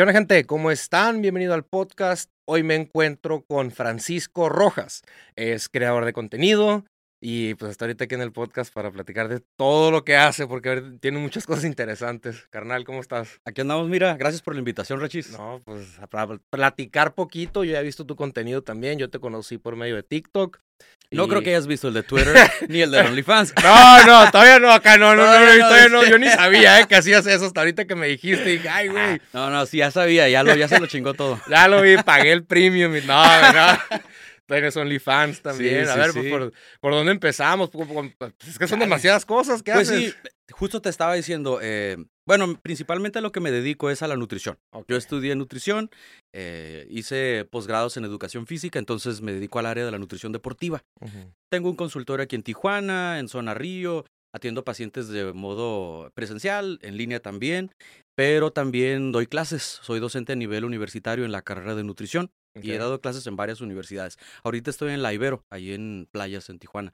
¿Qué gente? ¿Cómo están? Bienvenido al podcast. Hoy me encuentro con Francisco Rojas. Es creador de contenido y pues hasta ahorita aquí en el podcast para platicar de todo lo que hace porque tiene muchas cosas interesantes. Carnal, ¿cómo estás? Aquí andamos, mira. Gracias por la invitación, Rachis. No, pues para platicar poquito. Yo ya he visto tu contenido también. Yo te conocí por medio de TikTok. No creo que hayas visto el de Twitter ni el de OnlyFans. No, no, todavía no, acá no, no, no, todavía no, yo ni sabía eh, que hacías eso hasta ahorita que me dijiste. Y, ay, güey. Ah, no, no, sí, ya sabía, ya, lo, ya se lo chingó todo. ya lo vi, pagué el premium y no, no. Tienes OnlyFans también. a ver, pues, por, por, dónde empezamos? Pues, es que son demasiadas cosas. ¿Qué pues haces? sí, justo te estaba diciendo, eh, bueno, principalmente lo que me dedico es a la nutrición. Yo estudié nutrición, eh, hice posgrados en educación física, entonces me dedico al área de la nutrición deportiva. Tengo un consultorio aquí en Tijuana, en Zona Río, atiendo pacientes de modo presencial, en línea también, pero también doy clases. Soy docente a nivel universitario en la carrera de nutrición. Y he dado clases en varias universidades. Ahorita estoy en la Ibero, ahí en playas en Tijuana.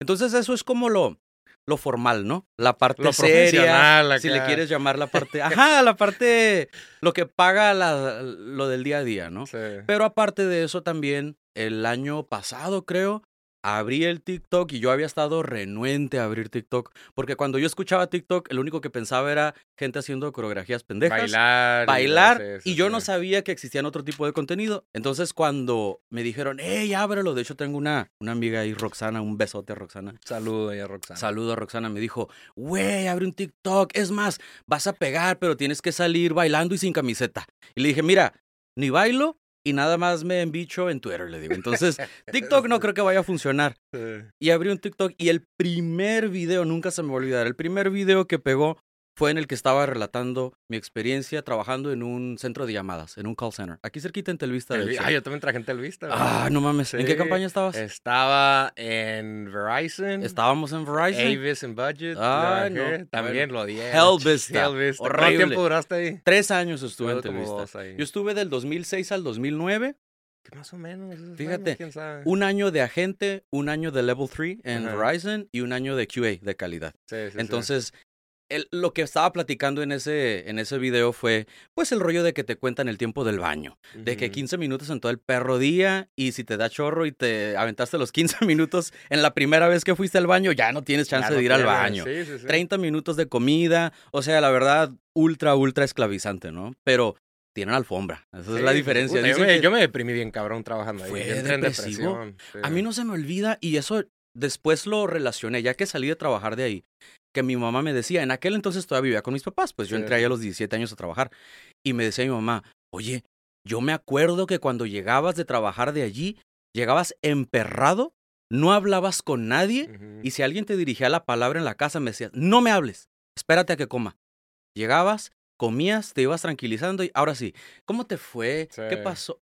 Entonces eso es como lo, lo formal, ¿no? La parte seria, si le quieres llamar la parte, ajá, la parte, lo que paga lo del día a día, ¿no? Sí. Pero aparte de eso también, el año pasado creo, abrí el TikTok y yo había estado renuente a abrir TikTok, porque cuando yo escuchaba TikTok, el único que pensaba era gente haciendo coreografías pendejas, bailar, bailar, y, yo no sabía que existían otro tipo de contenido. Entonces cuando me dijeron, hey, ábrelo, de hecho tengo una, una amiga ahí, Roxana, un besote a Roxana. Saludo a Roxana. Saludo a Roxana, me dijo, güey, abre un TikTok, es más, vas a pegar, pero tienes que salir bailando y sin camiseta. Y le dije, mira, ni bailo y nada más me bicho en Twitter, le digo. Entonces, TikTok no creo que vaya a funcionar. Y abrí un TikTok y el primer video, nunca se me va a olvidar, el primer video que pegó fue en el que estaba relatando mi experiencia trabajando en un centro de llamadas, en un call center. Aquí cerquita en Telvista. ah, yo también trabajé en Telvista. Ah, no mames. ¿En qué campaña estabas? Estaba en Verizon. Estábamos en Verizon. Avis en Budget. Ah, no. También lo di. Helvista. Helvista. ¿Cuánto tiempo duraste ahí? Tres años estuve en Telvista. Yo estuve del 2006 al 2009. ¿Qué más o menos. Fíjate, un año de agente, un año de Level 3 en Verizon y un año de QA, de calidad. Sí, sí, Entonces, lo que estaba platicando en ese, en ese video fue, pues, el rollo de que te cuentan el tiempo del baño. De que 15 minutos en todo el perro día y si te da chorro y te aventaste los 15 minutos en la primera vez que fuiste al baño, ya no tienes chance de ir al baño. 30 minutos de comida, o sea, la verdad, ultra, ultra esclavizante, ¿no? Pero tienen alfombra. Esa es la diferencia. yo, me, deprimí bien cabrón trabajando ahí. Fue depresivo. A mí no se me olvida y eso después lo relacioné, ya que salí de trabajar de ahí que mi mamá me decía, en aquel entonces todavía vivía con mis papás, pues yo entré ahí a los 17 años a trabajar y me decía mi mamá, oye, yo me acuerdo que cuando llegabas de trabajar de allí, llegabas emperrado, no hablabas con nadie y si alguien te dirigía la palabra en la casa me decías, no me hables, espérate a que coma. Llegabas, comías, te ibas tranquilizando y ahora sí, ¿cómo te fue? ¿Qué pasó?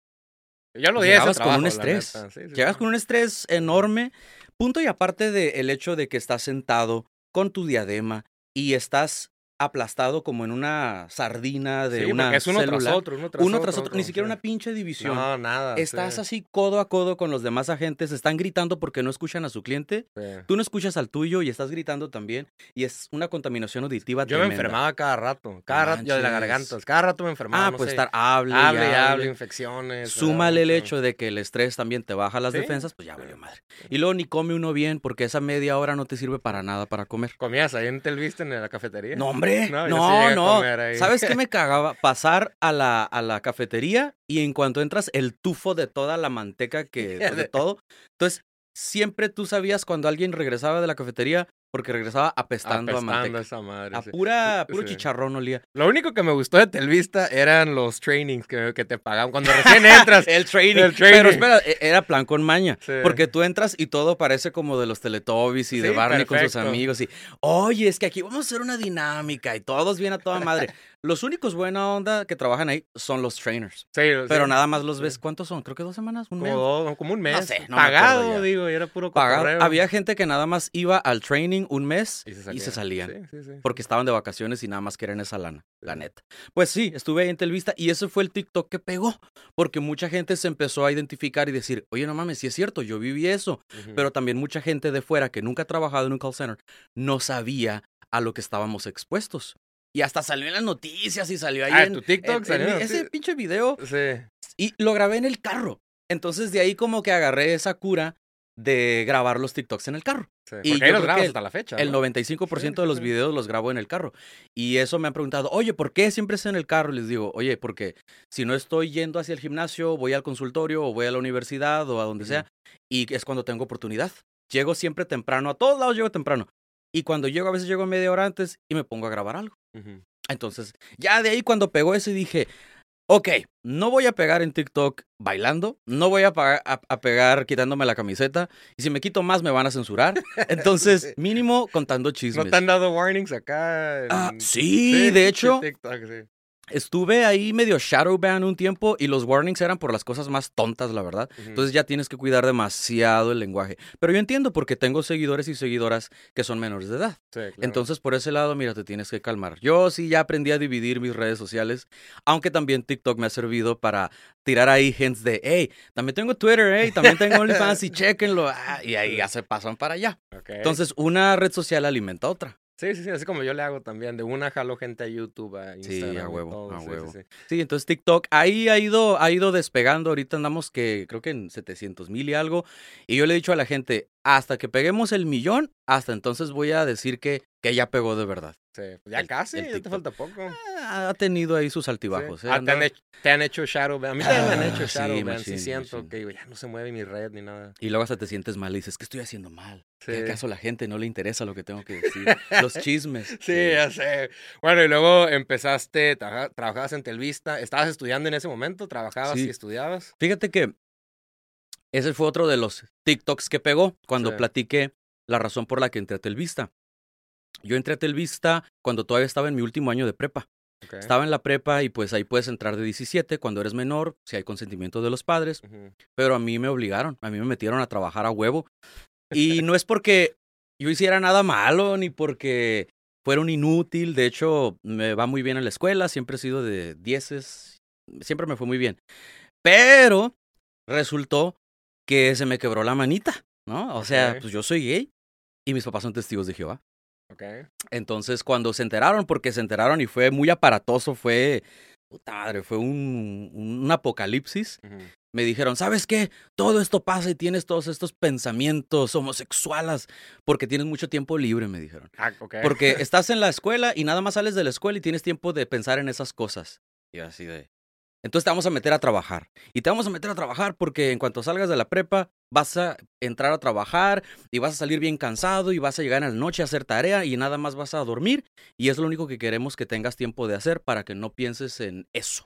Ya lo Llegabas con un estrés. Llegas con un estrés enorme. Punto y aparte del hecho de que estás sentado con tu diadema y estás aplastado como en una sardina de una es uno tras otro, uno tras, otro, ni siquiera una pinche división. No, nada. Estás así codo a codo con los demás agentes, están gritando porque no escuchan a su cliente. Tú no escuchas al tuyo y estás gritando también y es una contaminación auditiva Yo me enfermaba cada rato, cada rato yo de la garganta, cada rato me enfermaba, Ah, pues estar hable, hable, y hable, infecciones. Súmale el hecho de que el estrés también te baja las defensas, pues ya valió madre. Y luego ni come uno bien porque esa media hora no te sirve para nada para comer. ¿Comías ahí en Telvista en la cafetería? No, hombre. No, no. ¿Sabes qué me cagaba? Pasar a la, a la cafetería y en cuanto entras, el tufo de toda la manteca que. de todo. Entonces, siempre tú sabías cuando alguien regresaba de la cafetería, porque regresaba apestando, a manteca. esa madre. A pura, puro chicharrón olía. Lo único que me gustó de Telvista eran los trainings que, que te pagaban cuando recién entras. el, training. el, training. Pero espera, e, era plan con maña. Porque tú entras y todo parece como de los Teletubbies y de Barney con sus amigos. Y, oye, es que aquí vamos a hacer una dinámica y todos vienen a toda madre. Los únicos buena onda que trabajan ahí son los trainers. Sí, Pero nada más los ves. ¿Cuántos son? Creo que dos semanas, un como, mes. como un mes. No sé, Pagado, digo, y era puro Pagado. Había gente que nada más iba al training un mes y se salían. Porque estaban de vacaciones y nada más querían esa lana, la neta. Pues sí, estuve ahí en Telvista y ese fue el TikTok que pegó. Porque mucha gente se empezó a identificar y decir, oye, no mames, sí es cierto, yo viví eso. Pero también mucha gente de fuera que nunca ha trabajado en un call center no sabía a lo que estábamos expuestos. Y hasta salió en las noticias y salió ahí ah, en tu TikTok. en- salió en ese pinche video. Sí. Y lo grabé en el carro. Entonces de ahí como que agarré esa cura de grabar los TikToks en el carro. sí. Y ahí los grabas hasta la fecha. El ¿no? 95% Sí, de los sí. videos los grabo en el carro. Y eso me han preguntado, oye, ¿por qué siempre es en el carro? Les digo, oye, porque si no estoy yendo hacia el gimnasio, voy al consultorio o voy a la universidad o a donde sea, y es cuando tengo oportunidad. Llego siempre temprano, a todos lados llego temprano. Y cuando llego, a veces llego media hora antes y me pongo a grabar algo. Entonces, ya de ahí cuando pegó ese dije, ok, no voy a pegar en TikTok bailando, no voy a, a- a pegar quitándome la camiseta, y si me quito más me van a censurar. Entonces, mínimo contando chismes. ¿No te han dado warnings acá? en- Ah, sí, de hecho, TikTok, sí. Estuve ahí medio shadow ban un tiempo y los warnings eran por las cosas más tontas, la verdad. Entonces ya tienes que cuidar demasiado el lenguaje. Pero yo entiendo porque tengo seguidores y seguidoras que son menores de edad. Sí, claro. Entonces, por ese lado, mira, te tienes que calmar. Yo sí ya aprendí a dividir mis redes sociales, aunque también TikTok me ha servido para tirar ahí hints de, hey, también tengo Twitter, hey, también tengo OnlyFans y chequenlo. Ah, y ahí ya se pasan para allá. Entonces, una red social alimenta a otra. Sí, sí, sí, así como yo le hago también. De una jalo gente a YouTube, a Sí, Instagram. a y huevo, todo, a sí, sí, huevo. sí. Sí, entonces TikTok ahí ha ido, ha ido despegando. Ahorita andamos que creo que en 700 mil y algo. Y yo le he dicho a la gente, hasta que peguemos el millón, hasta entonces voy a decir que, que ya pegó de verdad. Sí, pues ya El- casi, el ya te falta poco. Ah, Ha tenido ahí sus altibajos. Sí. ¿eh? Ah, te, han hecho, te han hecho shadow ban. A mí también me han Ah, hecho sí, shadow ban. sí, siento que ya no se mueve mi red ni nada. Y luego hasta te sientes mal y dices, ¿qué estoy haciendo mal? ¿Que acaso a la gente no le interesa lo que tengo que decir? Los chismes. Sí, ya sé. Bueno, y luego empezaste, trabaja- trabajabas en Telvista. ¿Estabas estudiando en ese momento? ¿Trabajabas y estudiabas? Fíjate que ese fue otro de los TikToks que pegó cuando Sí. platiqué la razón por la que entré a Telvista. Yo entré a Telvista cuando todavía estaba en mi último año de prepa. Estaba en la prepa y pues ahí puedes entrar de 17 cuando eres menor, si hay consentimiento de los padres, pero a mí me obligaron, a mí me metieron a trabajar a huevo. Y no es porque yo hiciera nada malo ni porque fuera un inútil, de hecho me va muy bien en la escuela, siempre he sido de dieces, siempre me fue muy bien. Pero resultó que se me quebró la manita, ¿no? O sea, pues yo soy gay y mis papás son testigos de Jehová. Ok. Entonces, cuando se enteraron, porque se enteraron y fue muy aparatoso, fue, puta madre, fue un, un apocalipsis, me dijeron, ¿sabes qué? Todo esto pasa y tienes todos estos pensamientos homosexuales porque tienes mucho tiempo libre, me dijeron. Ah, ok. Porque estás en la escuela y nada más sales de la escuela y tienes tiempo de pensar en esas cosas. Y así de... Entonces te vamos a meter a trabajar. Y te vamos a meter a trabajar porque en cuanto salgas de la prepa vas a entrar a trabajar y vas a salir bien cansado y vas a llegar en la noche a hacer tarea y nada más vas a dormir. Y es lo único que queremos que tengas tiempo de hacer para que no pienses en eso.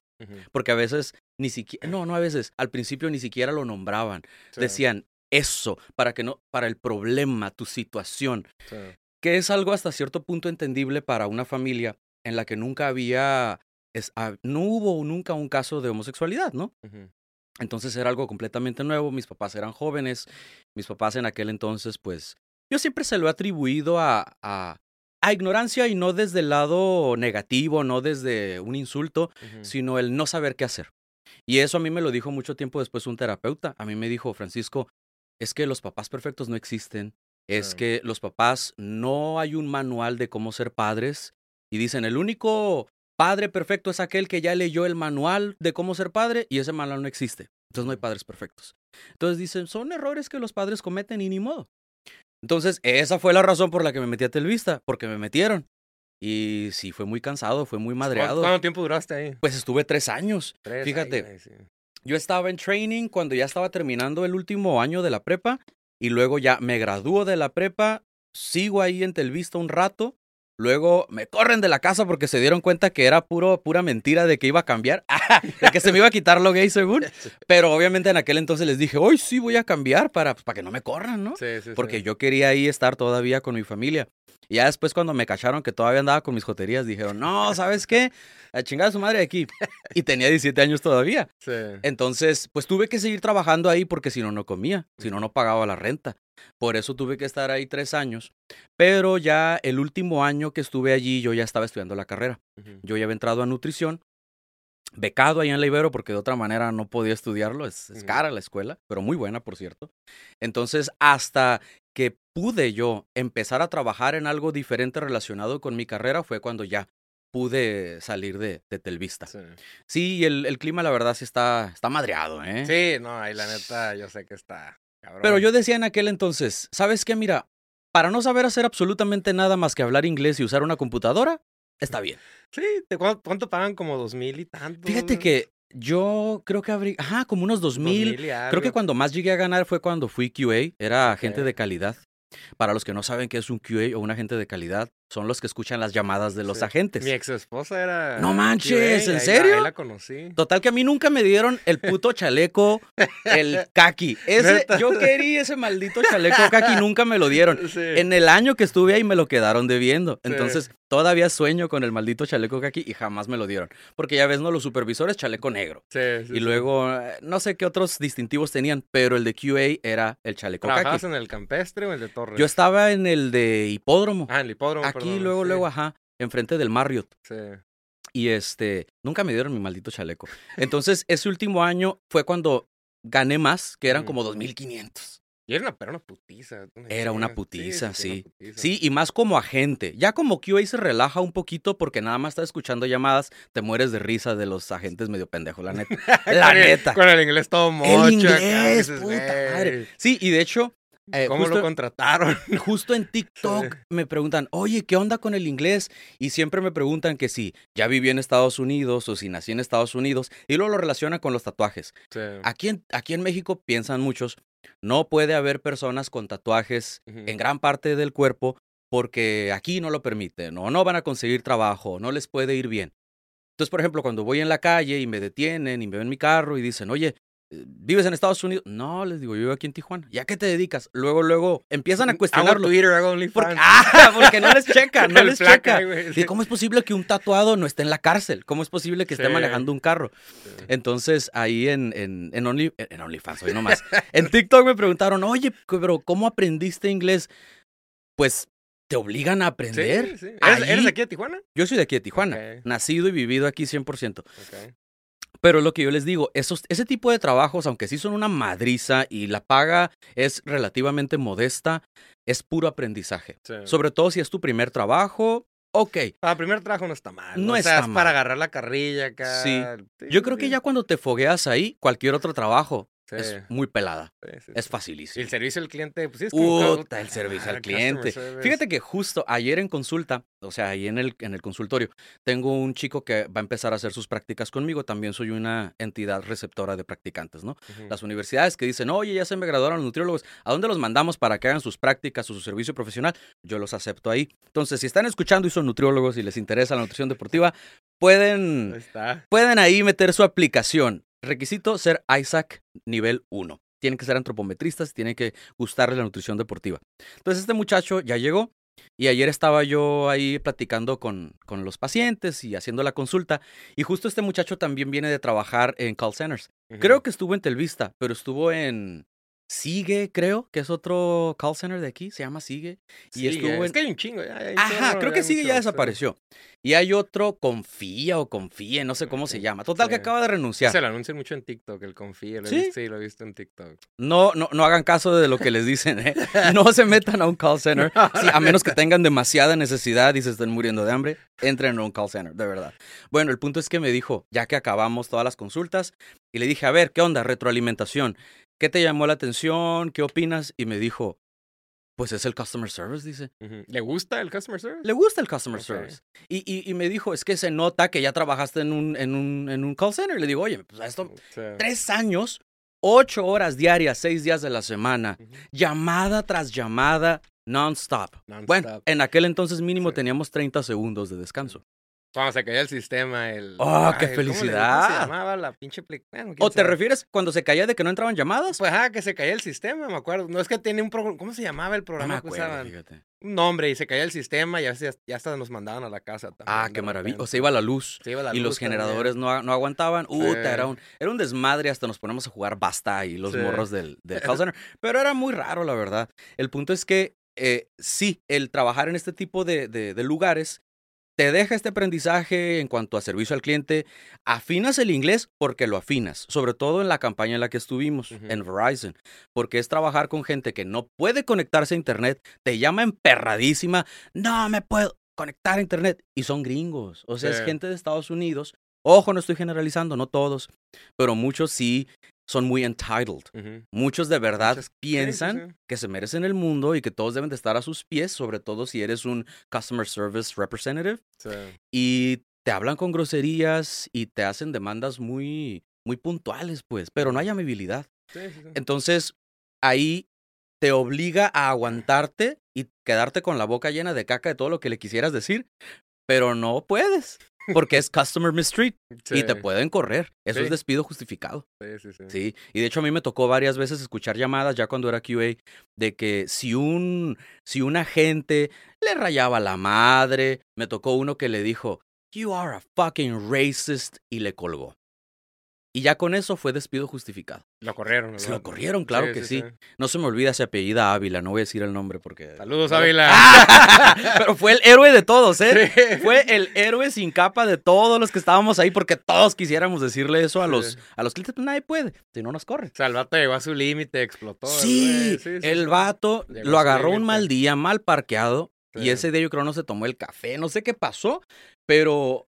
Porque a veces ni siquiera, no, no a veces, al principio ni siquiera lo nombraban. Sí, Decían eso, para que no, para el problema, tu situación sí. que es algo hasta cierto punto entendible para una familia en la que nunca había, es- ah, no hubo nunca un caso de homosexualidad, ¿no? Entonces era algo completamente nuevo, mis papás eran jóvenes, mis papás en aquel entonces, pues yo siempre se lo he atribuido a, a, a ignorancia y no desde el lado negativo, no desde un insulto, sino el no saber qué hacer. Y eso a mí me lo dijo mucho tiempo después un terapeuta. A mí me dijo, Francisco, es que los papás perfectos no existen. Es que los papás no hay un manual de cómo ser padres. Y dicen, el único padre perfecto es aquel que ya leyó el manual de cómo ser padre y ese manual no existe. Entonces no hay padres perfectos. Entonces dicen, son errores que los padres cometen y ni modo. Entonces, esa fue la razón por la que me metí a Telvista, porque me metieron. Y sí, fue muy cansado, fue muy ¿Cuánto, madreado. cuánto tiempo duraste ahí? Pues estuve tres años. Tres. Fíjate. sí. Yo estaba en training cuando ya estaba terminando el último año de la prepa y luego ya me gradúo de la prepa, sigo ahí en Telvista un rato, luego me corren de la casa porque se dieron cuenta que era puro, pura mentira de que iba a cambiar, de que se me iba a quitar lo gay según, pero obviamente en aquel entonces les dije, hoy sí voy a cambiar para, pues, para que no me corran, ¿no? Sí, sí, Porque sí. yo quería ahí estar todavía con mi familia. Y ya después cuando me cacharon que todavía andaba con mis joterías, dijeron, no, ¿sabes qué? A chingar a su madre de aquí. Y tenía 17 años todavía. Sí. Entonces, pues tuve que seguir trabajando ahí porque si no, no comía, si no, no pagaba la renta. Por eso tuve que estar ahí tres años. Pero ya el último año que estuve allí, yo ya estaba estudiando la carrera. Yo ya había entrado a nutrición, becado ahí en la Ibero porque de otra manera no podía estudiarlo. Es, es Ujú. cara la escuela, pero muy buena, por cierto. Entonces, hasta que pude yo empezar a trabajar en algo diferente relacionado con mi carrera fue cuando ya pude salir de, de Telvista. Sí, el, el, clima, la verdad, sí está, está madreado, ¿eh? Sí, no, ahí la neta, yo sé que está. Cabrón. Pero yo decía en aquel entonces, ¿sabes qué? Mira, para no saber hacer absolutamente nada más que hablar inglés y usar una computadora, está bien. Sí, ¿cuánto, pagan? Como dos mil y tanto. Fíjate que yo creo que habría, ajá, como unos dos mil. Creo que cuando más llegué a ganar fue cuando fui QA, era agente de calidad. Para los que no saben qué es un QA o un agente de calidad, son los que escuchan las llamadas de los agentes. Mi ex esposa era. No manches, ¿en serio? Ahí la conocí. Total que a mí nunca me dieron el puto chaleco, el kaki. Ese, yo quería ese maldito chaleco kaki, nunca me lo dieron. En el año que estuve ahí me lo quedaron debiendo. Entonces, todavía sueño con el maldito chaleco kaki y jamás me lo dieron. Porque ya ves, ¿no? Los supervisores, chaleco negro. Sí, y luego, eh, no sé qué otros distintivos tenían, pero el de QA era el chaleco ¿Trabajabas en el campestre o el de Torres? Yo estaba en el de hipódromo. Ah, en el hipódromo, Aquí, luego, luego, ajá, enfrente del Marriott. Sí. Y este, nunca me dieron mi maldito chaleco. Entonces, ese último año fue cuando gané más, que eran como 2.500. Y era una, era una putiza. Era una putiza, sí. Sí, y más como agente. Ya como QA se relaja un poquito porque nada más estás escuchando llamadas, te mueres de risa de los agentes medio pendejos, la neta. la neta. Con el inglés todo mocho. El inglés, puta madre. Sí, y de hecho, eh, ¿Cómo lo contrataron? Justo en TikTok me preguntan, oye, ¿qué onda con el inglés? Y siempre me preguntan que si ya viví en Estados Unidos o si nací en Estados Unidos, y luego lo relaciona con los tatuajes. Aquí, en, aquí en México piensan muchos, no puede haber personas con tatuajes en gran parte del cuerpo porque aquí no lo permiten, o no van a conseguir trabajo, no les puede ir bien. Entonces, por ejemplo, cuando voy en la calle y me detienen y me ven mi carro y dicen, oye, ¿Vives en Estados Unidos? No, les digo, yo vivo aquí en Tijuana. ¿Ya qué te dedicas? Luego, luego empiezan a cuestionarlo. Twitter, hago porque, ah, porque no les checa, no les checa. ¿Cómo es posible que un tatuado no esté en la cárcel? ¿Cómo es posible que esté manejando un carro? Entonces, ahí en, en, en, Only, en OnlyFans, hoy nomás. en TikTok me preguntaron, oye, pero ¿cómo aprendiste inglés? Pues te obligan a aprender. Sí, ¿Eres, de aquí de Tijuana? Yo soy de aquí de Tijuana. Nacido y vivido aquí 100%. Okay. Pero lo que yo les digo, esos, ese tipo de trabajos, aunque sí son una madriza y la paga es relativamente modesta, es puro aprendizaje. Sobre todo si es tu primer trabajo, ok. Para primer trabajo no está mal. No o sea, es para agarrar la carrilla acá. Sí. Yo creo que ya cuando te fogueas ahí, cualquier otro trabajo es muy pelada. es facilísimo. Y el servicio al cliente, pues sí, es como... el servicio al cliente. Fíjate que justo ayer en consulta, o sea, ahí en el, en el consultorio, tengo un chico que va a empezar a hacer sus prácticas conmigo. También soy una entidad receptora de practicantes, ¿no? Las universidades que dicen, oye, ya se me graduaron los nutriólogos, ¿a dónde los mandamos para que hagan sus prácticas o su servicio profesional? Yo los acepto ahí. Entonces, si están escuchando y son nutriólogos y les interesa la nutrición deportiva, pueden, pueden ahí meter su aplicación. Requisito ser Isaac nivel 1. Tienen que ser antropometristas, tienen que gustarle la nutrición deportiva. Entonces este muchacho ya llegó y ayer estaba yo ahí platicando con, con los pacientes y haciendo la consulta y justo este muchacho también viene de trabajar en call centers. Creo que estuvo en Telvista, pero estuvo en, Sigue, creo, que es otro call center de aquí, se llama Sigue. Y estuvo en... Es que hay un chingo. Ajá, creo que Sigue ya desapareció. Y hay otro Confía o Confíe, no sé cómo se llama. Total, que acaba de renunciar. Se lo anuncian mucho en TikTok, el Confíe. ¿Sí? sí, lo he visto en TikTok. No, no, no hagan caso de lo que les dicen, ¿eh? No se metan a un call center, a menos que tengan demasiada necesidad y se estén muriendo de hambre, entren a un call center, de verdad. Bueno, el punto es que me dijo, ya que acabamos todas las consultas, y le dije, a ver, ¿qué onda? Retroalimentación. ¿Qué te llamó la atención? ¿Qué opinas? Y me dijo, pues es el customer service, dice. ¿Le gusta el customer service? Le gusta el customer service. Y, y, me dijo, es que se nota que ya trabajaste en un, en un, en un call center. Le digo, oye, pues esto, tres años, ocho horas diarias, seis días de la semana, llamada tras llamada, non-stop. bueno, en aquel entonces mínimo teníamos 30 segundos de descanso. Cuando se caía el sistema, el. ¡Oh, qué felicidad! ¿cómo, se llamaba la pinche ¿O te refieres cuando se caía de que no entraban llamadas? Pues, ah, que se caía el sistema, me acuerdo. No es que tiene un programa. ¿Cómo se llamaba el programa que usaban? Un nombre y se caía el sistema y ya, ya hasta nos mandaban a la casa también. Ah, qué maravilla. O se iba la luz. Se iba la y los generadores no, no, aguantaban. Uh, era, un, era un desmadre. Hasta nos ponemos a jugar basta y los morros del, del call center. Pero era muy raro, la verdad. El punto es que eh, sí, el trabajar en este tipo de, de, de lugares te deja este aprendizaje en cuanto a servicio al cliente, afinas el inglés porque lo afinas, sobre todo en la campaña en la que estuvimos, en Verizon, porque es trabajar con gente que no puede conectarse a internet, te llama emperradísima, no me puedo, conectar a internet. Y son gringos. O sea, es gente de Estados Unidos. Ojo, no estoy generalizando, no todos, pero muchos sí son muy entitled. Muchos de verdad piensan que se merecen el mundo y que todos deben de estar a sus pies, sobre todo si eres un customer service representative. Y te hablan con groserías y te hacen demandas muy, muy puntuales, pues, pero no hay amabilidad. Entonces, ahí te obliga a aguantarte y quedarte con la boca llena de caca de todo lo que le quisieras decir, pero no puedes. Porque es customer mistreat y te pueden correr. Eso es despido justificado. Sí, sí, sí. Sí, y de hecho a mí me tocó varias veces escuchar llamadas ya cuando era QA de que si un, si un agente le rayaba la madre, me tocó uno que le dijo, You are a fucking racist y le colgó. Y ya con eso fue despido justificado. Lo corrieron, Se lo corrieron, claro que sí, No se me olvida ese apellida Ávila, no voy a decir el nombre porque. Saludos, Ávila. Pero fue el héroe de todos, ¿eh? Fue el héroe sin capa de todos los que estábamos ahí porque todos quisiéramos decirle eso a los, a los clientes, pues nadie puede, si no nos corre. O sea, el vato llegó a su límite, explotó. Sí, el vato lo agarró un mal día, mal parqueado. Y ese día yo creo no se tomó el café, no sé qué pasó, pero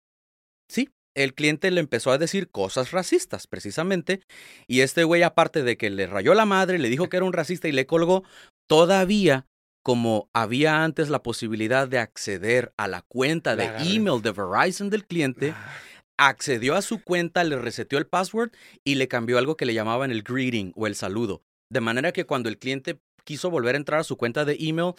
sí, el cliente le empezó a decir cosas racistas, precisamente. Y este güey, aparte de que le rayó la madre, le dijo que era un racista y le colgó, todavía, como había antes la posibilidad de acceder a la cuenta de email de Verizon del cliente, ah. accedió a su cuenta, le reseteó el password y le cambió algo que le llamaban el greeting o el saludo. De manera que cuando el cliente quiso volver a entrar a su cuenta de email,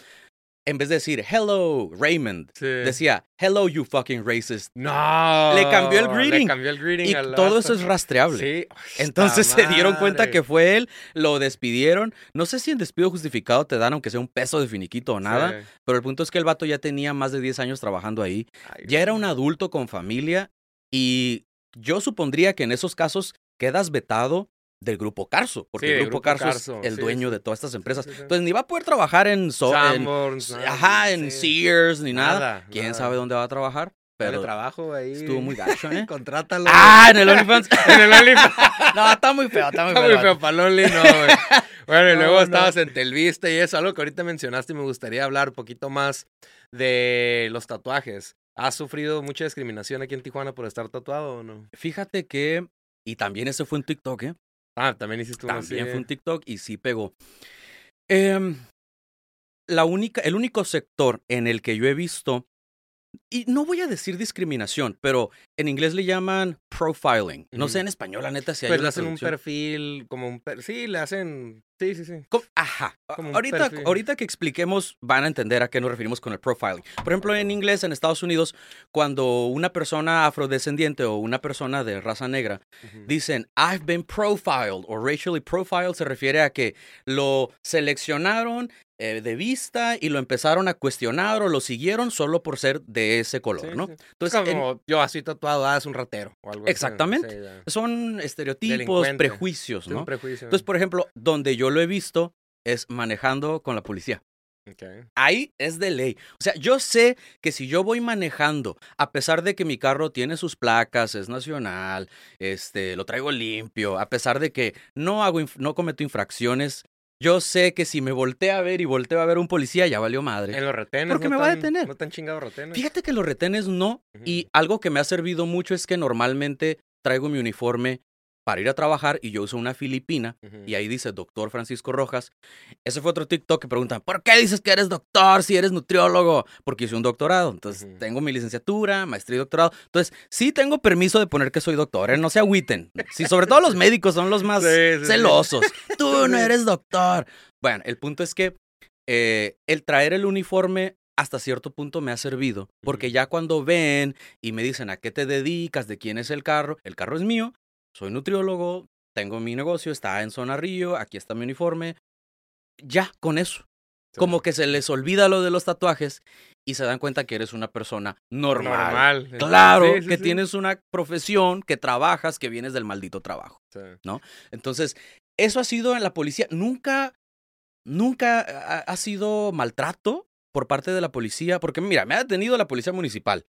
en vez de decir hello Raymond, decía hello you fucking racist. No. Le cambió el greeting. Le cambió el greeting. Y todo eso es rastreable. Sí. Entonces se dieron cuenta que fue él, lo despidieron. No sé si en despido justificado te dan aunque sea un peso de finiquito o nada, pero el punto es que el vato ya tenía más de 10 años trabajando ahí. ya era un adulto con familia y yo supondría que en esos casos quedas vetado del grupo Carso, porque el grupo, Carso, es el dueño de todas estas empresas. Entonces ni va a poder trabajar en, so en, ajá, en Sears ni nada. ¿Quién sabe dónde va a trabajar? Pero trabajo ahí. Estuvo muy gacho, ¿eh? Contrátalo. Ah, en el OnlyFans. en el OnlyFans. no, está muy feo, está muy feo. Está muy feo para el Only, no, güey. Bueno, y luego estabas en Telvista y eso, algo que ahorita mencionaste y me gustaría hablar un poquito más de los tatuajes. ¿Has sufrido mucha discriminación aquí en Tijuana por estar tatuado o no? Fíjate que, y también ese fue en TikTok, ¿eh? Ah, también hiciste uno También fue un TikTok y sí pegó. Em, la única, el único sector en el que yo he visto y no voy a decir discriminación, pero en inglés le llaman profiling. No sé en español, la neta, si hay Pues le hacen un perfil, como un... sí, le hacen... Sí, sí, sí. Ajá. ahorita, ahorita que expliquemos van a entender a qué nos referimos con el profiling. Por ejemplo, en inglés, en Estados Unidos, cuando una persona afrodescendiente o una persona de raza negra dicen, I've been profiled o racially profiled, se refiere a que lo seleccionaron eh, de vista y lo empezaron a cuestionar o lo siguieron solo por ser de ese color, ¿no? Entonces, como yo así tatuado, ah, es un ratero o algo Exactamente. Son estereotipos, prejuicios, ¿no? Entonces, por ejemplo, donde yo lo he visto es manejando con la policía. Ahí es de ley. O sea, yo sé que si yo voy manejando, a pesar de que mi carro tiene sus placas, es nacional, este, lo traigo limpio, a pesar de que no hago, no cometo infracciones, yo sé que si me volteé a ver y volteo a ver un policía, ya valió madre. En los retenes. Porque me va a detener. No tan chingado retenes. Fíjate que los retenes no. Y algo que me ha servido mucho es que normalmente traigo mi uniforme para ir a trabajar y yo uso una filipina y ahí dice doctor Francisco Rojas. Ese fue otro TikTok que preguntan, ¿por qué dices que eres doctor si eres nutriólogo? Porque hice un doctorado. Entonces, tengo mi licenciatura, maestría y doctorado. Entonces, sí tengo permiso de poner que soy doctor, ¿eh? no se agüiten. Sí, sobre todo los médicos son los más celosos. Tú no eres doctor. Bueno, el punto es que eh, el traer el uniforme hasta cierto punto me ha servido, porque ya cuando ven y me dicen a qué te dedicas, de quién es el carro, el carro es mío, soy nutriólogo, tengo mi negocio, está en Zona Río, aquí está mi uniforme. Ya, con eso. Como que se les olvida lo de los tatuajes y se dan cuenta que eres una persona normal. normal. Claro, que tienes una profesión, que trabajas, que vienes del maldito trabajo. ¿No? Entonces, eso ha sido en la policía. Nunca, nunca ha, sido maltrato por parte de la policía, porque mira, me ha detenido la policía municipal,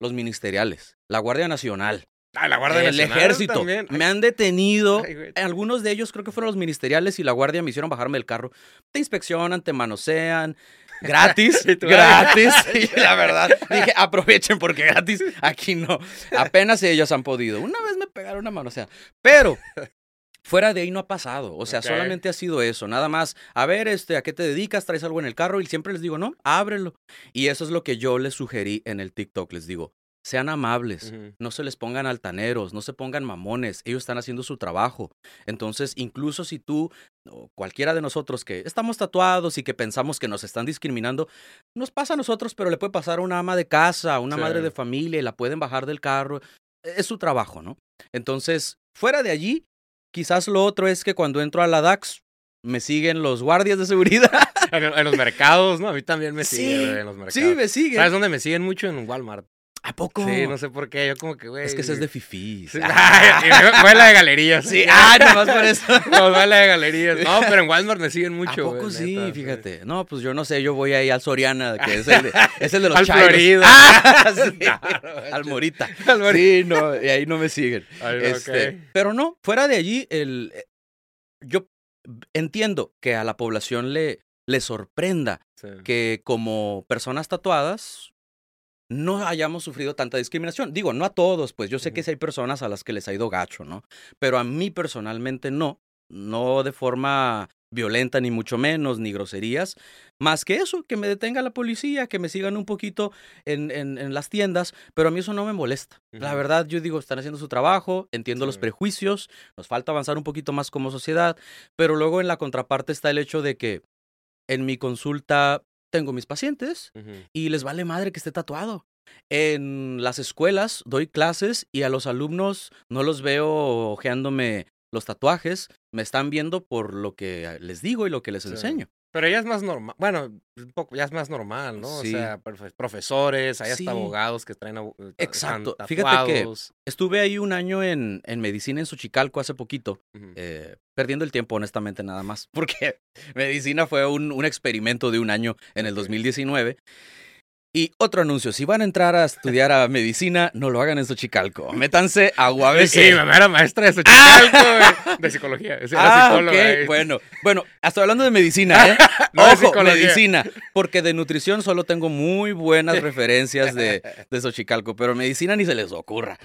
los ministeriales, la Guardia Nacional, Ah, la Guardia el ejército. Me han detenido. Algunos de ellos creo que fueron los ministeriales y la Guardia me hicieron bajarme del carro. Te inspeccionan, te manosean. gratis, gratis. Y la verdad, dije, aprovechen porque gratis aquí no. Apenas ellos han podido. Una vez me pegaron una mano, o sea, pero Fuera de ahí no ha pasado, o sea, solamente ha sido eso, nada más, a ver, este, ¿a qué te dedicas? ¿Traes algo en el carro? Y siempre les digo, no, ábrelo. Y eso es lo que yo les sugerí en el TikTok, les digo, sean amables, no se les pongan altaneros, no se pongan mamones, ellos están haciendo su trabajo. Entonces, incluso si tú o cualquiera de nosotros que estamos tatuados y que pensamos que nos están discriminando, nos pasa a nosotros, pero le puede pasar a una ama de casa, a una madre de familia y la pueden bajar del carro. Es su trabajo, ¿no? Entonces, fuera de allí, Quizás lo otro es que cuando entro a la DAX, me siguen los guardias de seguridad. en, los mercados, ¿no? A mí también me siguen en los mercados. Sí, me siguen. ¿Sabes dónde me siguen mucho? En Walmart. ¿A poco? Sí, no sé por qué. Yo como que, güey. Es que ese es de fifís. Sí. fue la de galerías. Sí, ah, nomás por eso. No, fue la de galerías. No, pero en Walmart me siguen mucho. ¿A poco sí? fíjate. No, pues yo no sé. Yo voy ahí al Soriana, que es el de, es el de los Al Florido. Ah, sí. al Morita. Al Morita. Sí, no, y ahí no me siguen. este, Pero no, fuera de allí, el, eh, yo entiendo que a la población le, le sorprenda que como personas tatuadas no hayamos sufrido tanta discriminación. Digo, no a todos, pues yo sé que sí hay personas a las que les ha ido gacho, ¿no? Pero a mí personalmente no, no de forma violenta ni mucho menos, ni groserías, más que eso, que me detenga la policía, que me sigan un poquito en, en, las tiendas, pero a mí eso no me molesta. La verdad, yo digo, están haciendo su trabajo, entiendo los prejuicios, nos falta avanzar un poquito más como sociedad, pero luego en la contraparte está el hecho de que en mi consulta tengo mis pacientes y les vale madre que esté tatuado. En las escuelas doy clases y a los alumnos no los veo ojeándome los tatuajes, me están viendo por lo que les digo y lo que les enseño. Pero ya es más normal, bueno, un poco, ya es más normal, ¿no? O sea, profesores, hay hasta abogados que traen eh, Exacto. Fíjate que estuve ahí un año en, en medicina en Xochicalco hace poquito, eh, perdiendo el tiempo, honestamente, nada más, porque medicina fue un, un experimento de un año en el 2019. Y otro anuncio, si van a entrar a estudiar a medicina, no lo hagan en Xochicalco. Métanse a UABC. Sí, mamá era maestra de Xochicalco, de psicología. Era ah, psicóloga. Bueno, bueno, hasta hablando de medicina, ¿eh? no Ojo, medicina. Porque de nutrición solo tengo muy buenas referencias de, de Xochicalco, pero medicina ni se les ocurra.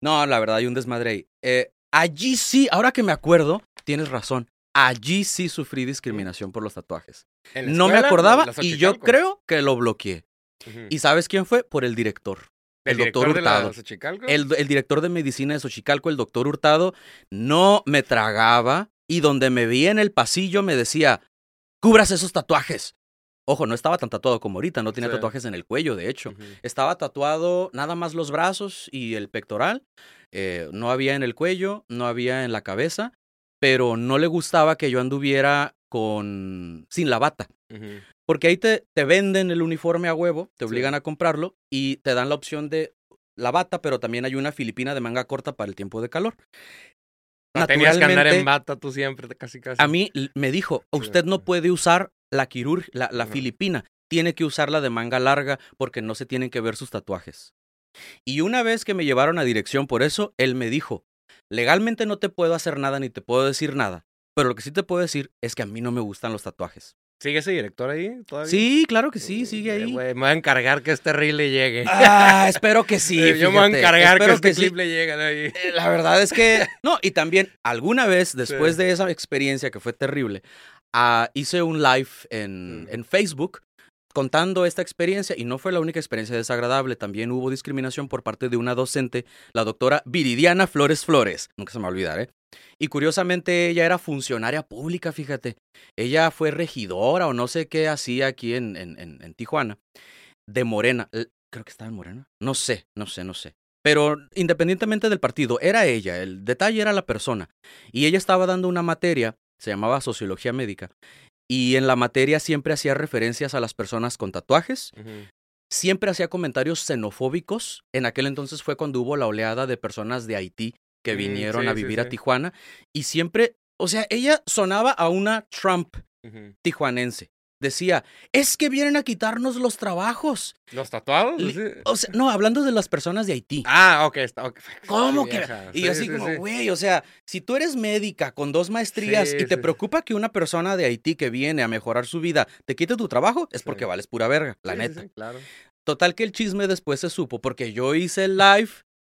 No, la verdad, hay un desmadre ahí. Eh, allí sí, ahora que me acuerdo, tienes razón. Allí sí sufrí discriminación por los tatuajes. No me acordaba y yo creo que lo bloqueé. ¿Y sabes quién fue? Por el director. El, doctor Hurtado. el, el, director de medicina de Xochicalco, el doctor Hurtado, no me tragaba y donde me veía en el pasillo me decía, cubras esos tatuajes. Ojo, no estaba tan tatuado como ahorita, no tenía tatuajes en el cuello, de hecho. Estaba tatuado nada más los brazos y el pectoral. Eh, no había en el cuello, no había en la cabeza, pero no le gustaba que yo anduviera con sin la bata. Porque ahí te, te venden el uniforme a huevo, te obligan a comprarlo y te dan la opción de la bata, pero también hay una filipina de manga corta para el tiempo de calor. No, tenías que andar en bata tú siempre, casi casi. A mí me dijo, usted no puede usar la la, la filipina, tiene que usarla de manga larga porque no se tienen que ver sus tatuajes. Y una vez que me llevaron a dirección por eso, él me dijo, legalmente no te puedo hacer nada ni te puedo decir nada, pero lo que sí te puedo decir es que a mí no me gustan los tatuajes. ¿Sigue ese director ahí todavía? Sí, claro que sí, sigue ahí. me voy a encargar que este reel le llegue. Ah, espero que sí. Yo me voy a encargar que este clip le llegue ahí. Eh, la verdad es que. No, y también, alguna vez, después de esa experiencia que fue terrible, ah, hice un live en, mm. en Facebook contando esta experiencia y no fue la única experiencia desagradable, también hubo discriminación por parte de una docente, la doctora Viridiana Flores Flores, nunca se me va a olvidar, ¿eh? Y curiosamente ella era funcionaria pública, fíjate. Ella fue regidora o no sé qué hacía aquí en, en, en, Tijuana, de Morena. Creo que estaba en Morena. No sé, no sé, no sé. Pero independientemente del partido, era ella, el detalle era la persona. Y ella estaba dando una materia, se llamaba Sociología Médica, y en la materia siempre hacía referencias a las personas con tatuajes, siempre hacía comentarios xenofóbicos. En aquel entonces fue cuando hubo la oleada de personas de Haití que mm, vinieron a vivir a Tijuana y siempre, o sea, ella sonaba a una Trump tijuanense. decía, es que vienen a quitarnos los trabajos. ¿Los tatuados? O sea, no, hablando de las personas de Haití. Ah, ok. Está, okay. ¿Cómo que? Y yo así como, güey, o sea, si tú eres médica con dos maestrías y te preocupa que una persona de Haití que viene a mejorar su vida te quite tu trabajo, es porque vales pura verga, la neta. claro. Total que el chisme después se supo porque yo hice el live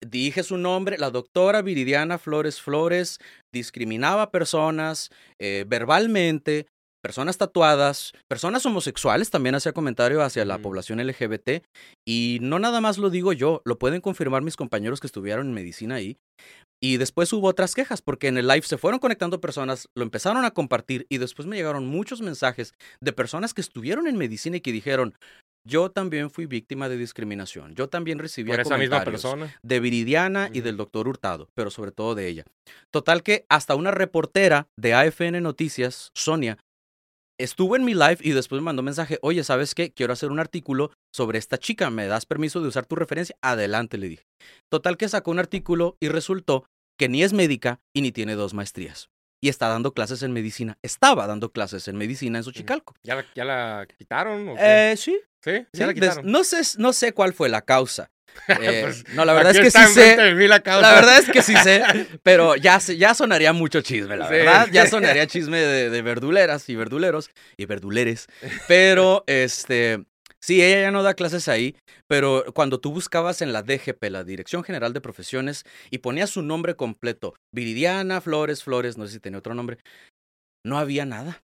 dije su nombre, la doctora Viridiana Flores Flores discriminaba a personas eh, verbalmente, personas tatuadas, personas homosexuales, también hacía comentario hacia la población LGBT. Y no nada más lo digo yo, lo pueden confirmar mis compañeros que estuvieron en medicina ahí. Y después hubo otras quejas, porque en el live se fueron conectando personas, lo empezaron a compartir y después me llegaron muchos mensajes de personas que estuvieron en medicina y que dijeron, yo también fui víctima de discriminación. Yo también recibí esa misma persona? de Viridiana y del doctor Hurtado, pero sobre todo de ella. Total que hasta una reportera de AFN Noticias, Sonia, estuvo en mi live y después me mandó mensaje, oye, ¿sabes qué? Quiero hacer un artículo sobre esta chica, ¿me das permiso de usar tu referencia? Adelante, le dije. Total que sacó un artículo y resultó que ni es médica y ni tiene dos maestrías. Y está dando clases en medicina. Estaba dando clases en medicina en Xochicalco. ¿Ya la, ya la quitaron? Eh, sí. ¿Sí? ¿Ya la quitaron? No sé, no sé cuál fue la causa. Eh, pues, no, la verdad es que sí sé. La, la, verdad es que sí sé, pero ya, ya sonaría mucho chisme, la verdad. Ya sonaría chisme de, verduleras y verduleros y verduleres. Pero, este, sí, ella ya no da clases ahí, pero cuando tú buscabas en la DGP, la Dirección General de Profesiones, y ponías su nombre completo, Viridiana Flores Flores, no sé si tenía otro nombre, no había nada.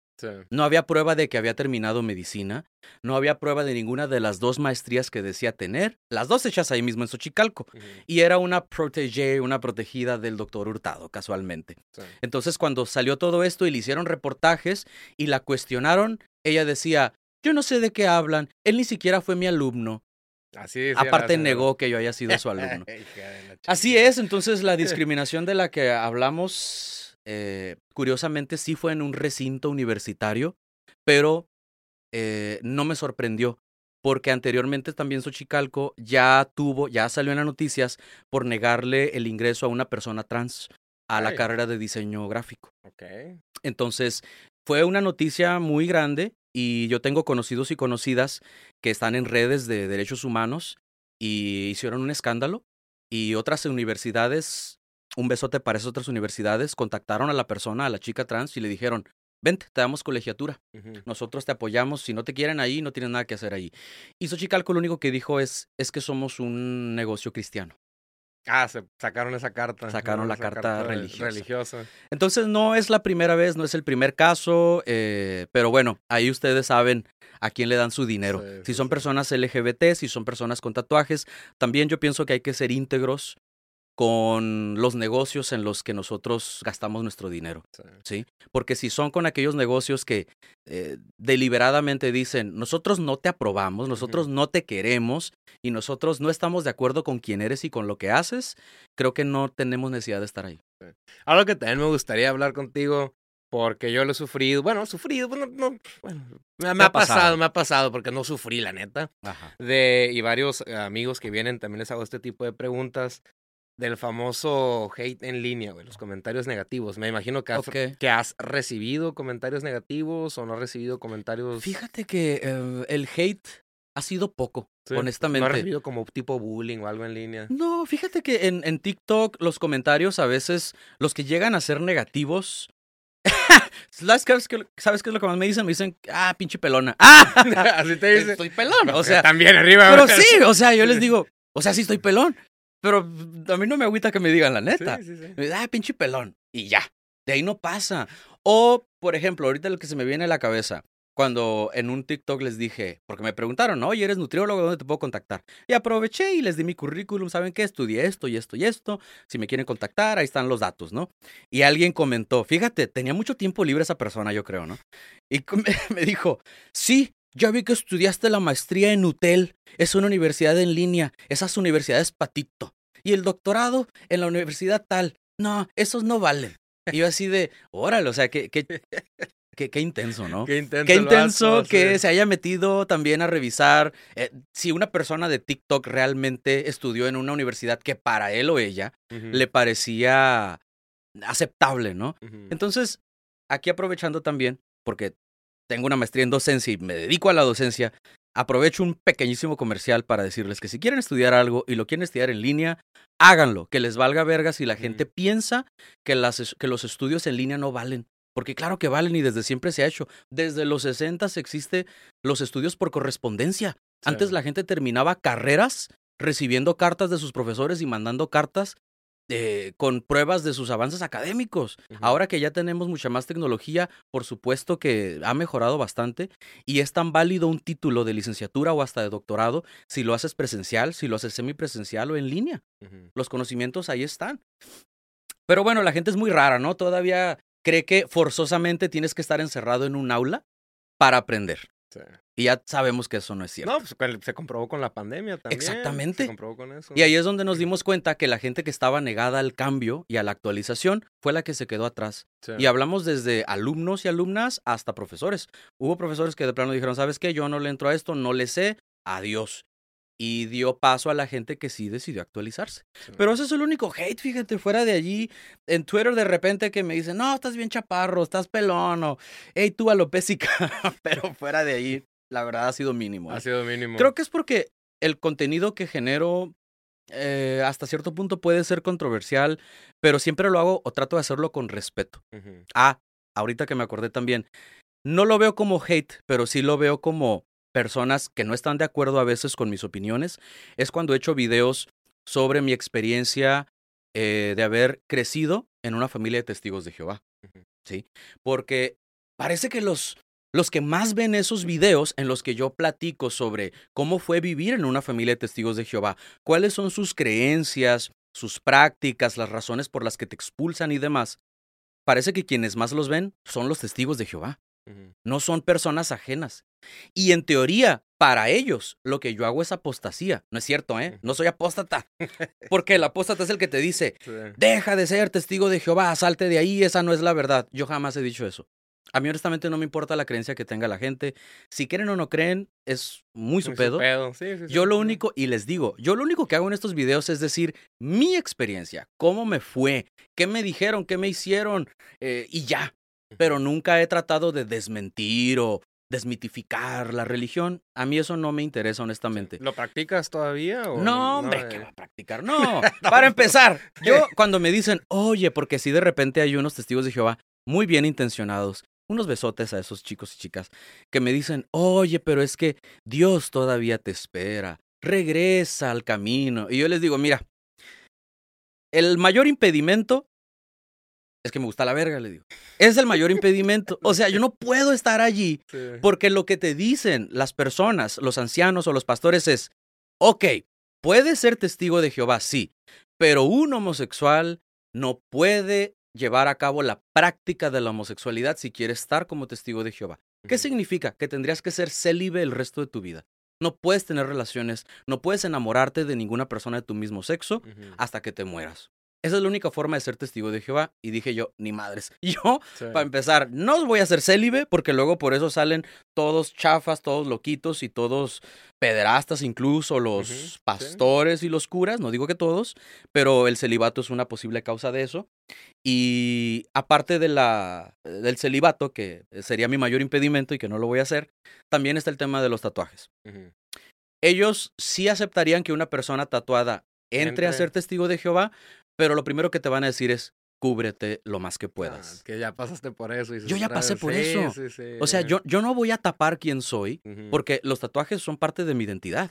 No había prueba de que había terminado medicina, no había prueba de ninguna de las dos maestrías que decía tener, las dos hechas ahí mismo en Xochicalco, y era una protégée, una protegida del doctor Hurtado, casualmente. Entonces, cuando salió todo esto y le hicieron reportajes y la cuestionaron, ella decía, yo no sé de qué hablan, él ni siquiera fue mi alumno. Así es, Aparte negó que yo haya sido su alumno. Así es, entonces la discriminación de la que hablamos eh, curiosamente sí fue en un recinto universitario, pero eh, no me sorprendió, porque anteriormente también Xochicalco ya tuvo, ya salió en las noticias por negarle el ingreso a una persona trans a la carrera de diseño gráfico. Entonces, fue una noticia muy grande y yo tengo conocidos y conocidas que están en redes de derechos humanos y hicieron un escándalo y otras universidades un besote para esas otras universidades, contactaron a la persona, a la chica trans, y le dijeron, vente, te damos colegiatura. Nosotros te apoyamos. Si no te quieren ahí, no tienes nada que hacer ahí. Y Xochicalco lo único que dijo es, es que somos un negocio cristiano. Ah, se sacaron esa carta. Sacaron la carta, religiosa. religiosa. Entonces no es la primera vez, no es el primer caso, eh, pero bueno, ahí ustedes saben a quién le dan su dinero. si son personas LGBT, si son personas con tatuajes, también yo pienso que hay que ser íntegros con los negocios en los que nosotros gastamos nuestro dinero, sí. Porque si son con aquellos negocios que eh, deliberadamente dicen, nosotros no te aprobamos, nosotros no te queremos y nosotros no estamos de acuerdo con quién eres y con lo que haces, creo que no tenemos necesidad de estar ahí. Algo que también me gustaría hablar contigo, porque yo lo he sufrido, bueno, sufrido, bueno, no, bueno me, ha pasado? me ha pasado, porque no sufrí, la neta. De, y varios amigos que vienen también les hago este tipo de preguntas del famoso hate en línea, güey, los comentarios negativos. Me imagino que has, que has recibido comentarios negativos o no has recibido comentarios. Fíjate que eh, el hate ha sido poco, honestamente. ¿No has recibido como tipo bullying o algo en línea? No, fíjate que en, en TikTok los comentarios a veces, los que llegan a ser negativos, ¿Sabes qué, ¿Sabes qué es lo que más me dicen? Me dicen, ah, pinche pelona. ¡Ah! Así te dicen. Estoy pelón. O sea, también arriba. Pero sí, o sea, yo les digo, o sea, sí estoy pelón. Pero a mí no me agüita que me digan la neta. Sí, sí, sí. Ah, pinche pelón. Y ya. De ahí no pasa. O, por ejemplo, ahorita lo que se me viene a la cabeza, cuando en un TikTok les dije, porque me preguntaron, oye, eres nutriólogo, ¿dónde te puedo contactar? Y aproveché y les di mi currículum, ¿saben qué? Estudié esto y esto y esto. Si me quieren contactar, ahí están los datos, ¿no? Y alguien comentó, fíjate, tenía mucho tiempo libre esa persona, yo creo, ¿no? Y me dijo, sí, ya vi que estudiaste la maestría en UTEL. Es una universidad en línea. Esas universidades patito. Y el doctorado en la universidad tal. No, esos no valen. Y yo así de, órale, o sea, qué, qué, qué, intenso, ¿no? Qué intenso. Qué intenso que se haya metido también a revisar eh, si una persona de TikTok realmente estudió en una universidad que para él o ella le parecía aceptable, ¿no? Entonces, aquí aprovechando también, porque tengo una maestría en docencia y me dedico a la docencia, aprovecho un pequeñísimo comercial para decirles que si quieren estudiar algo y lo quieren estudiar en línea, háganlo, que les valga verga si la gente piensa que, las, que los estudios en línea no valen. Porque claro que valen y desde siempre se ha hecho. Desde los 60 existe los estudios por correspondencia. Antes la gente terminaba carreras recibiendo cartas de sus profesores y mandando cartas eh, con pruebas de sus avances académicos. Ahora que ya tenemos mucha más tecnología, por supuesto que ha mejorado bastante y es tan válido un título de licenciatura o hasta de doctorado si lo haces presencial, si lo haces semipresencial o en línea. Los conocimientos ahí están. Pero bueno, la gente es muy rara, ¿no? Todavía cree que forzosamente tienes que estar encerrado en un aula para aprender. Y ya sabemos que eso no es cierto. No, pues se comprobó con la pandemia también. Exactamente. Se comprobó con eso. Y ahí es donde nos dimos cuenta que la gente que estaba negada al cambio y a la actualización fue la que se quedó atrás. Y hablamos desde alumnos y alumnas hasta profesores. Hubo profesores que de plano dijeron, ¿sabes qué? Yo no le entro a esto, no le sé, adiós y dio paso a la gente que sí decidió actualizarse. Pero ese es el único hate, fíjate, fuera de allí, en Twitter de repente que me dicen, no, estás bien chaparro, estás pelón, o hey, tú alopésica, pero fuera de ahí, la verdad ha sido mínimo. Ha ¿eh? sido mínimo. Creo que es porque el contenido que genero eh, hasta cierto punto puede ser controversial, pero siempre lo hago o trato de hacerlo con respeto. Ah, ahorita que me acordé también, no lo veo como hate, pero sí lo veo como personas que no están de acuerdo a veces con mis opiniones, es cuando he hecho videos sobre mi experiencia eh, de haber crecido en una familia de testigos de Jehová. ¿Sí? Porque parece que los, los que más ven esos videos en los que yo platico sobre cómo fue vivir en una familia de testigos de Jehová, cuáles son sus creencias, sus prácticas, las razones por las que te expulsan y demás, parece que quienes más los ven son los testigos de Jehová. No son personas ajenas. Y en teoría, para ellos, lo que yo hago es apostasía. No es cierto, ¿eh? No soy apóstata. Porque el apóstata es el que te dice, deja de ser testigo de Jehová, salte de ahí, esa no es la verdad. Yo jamás he dicho eso. A mí honestamente no me importa la creencia que tenga la gente. Si quieren o no creen, es muy su pedo. yo lo único, y les digo, yo lo único que hago en estos videos es decir mi experiencia, cómo me fue, qué me dijeron, qué me hicieron, eh, y ya pero nunca he tratado de desmentir o desmitificar la religión. A mí eso no me interesa, honestamente. ¿Lo practicas todavía? no, hombre, ¿qué va a practicar? No, para empezar, yo cuando me dicen, oye, porque si de repente hay unos testigos de Jehová muy bien intencionados, unos besotes a esos chicos y chicas, que me dicen, oye, pero es que Dios todavía te espera, regresa al camino. Y yo les digo, mira, el mayor impedimento es que me gusta la verga, le digo. Es el mayor impedimento. O sea, yo no puedo estar allí porque lo que te dicen las personas, los ancianos o los pastores es, ok, puede ser testigo de Jehová, sí, pero un homosexual no puede llevar a cabo la práctica de la homosexualidad si quiere estar como testigo de Jehová. ¿Qué significa? Que tendrías que ser célibe el resto de tu vida. No puedes tener relaciones, no puedes enamorarte de ninguna persona de tu mismo sexo hasta que te mueras. Esa es la única forma de ser testigo de Jehová. Y dije yo, ni madres. Yo, para empezar, no voy a ser célibe porque luego por eso salen todos chafas, todos loquitos y todos pederastas, incluso los pastores y los curas. No digo que todos, pero el celibato es una posible causa de eso. Y aparte de la, del celibato, que sería mi mayor impedimento y que no lo voy a hacer, también está el tema de los tatuajes. Ellos sí aceptarían que una persona tatuada entre a ser testigo de Jehová, pero lo primero que te van a decir es, cúbrete lo más que ah, puedas. que ya pasaste por eso. yo ya pasé por eso. o sea, yo, yo no voy a tapar quién soy, porque los tatuajes son parte de mi identidad.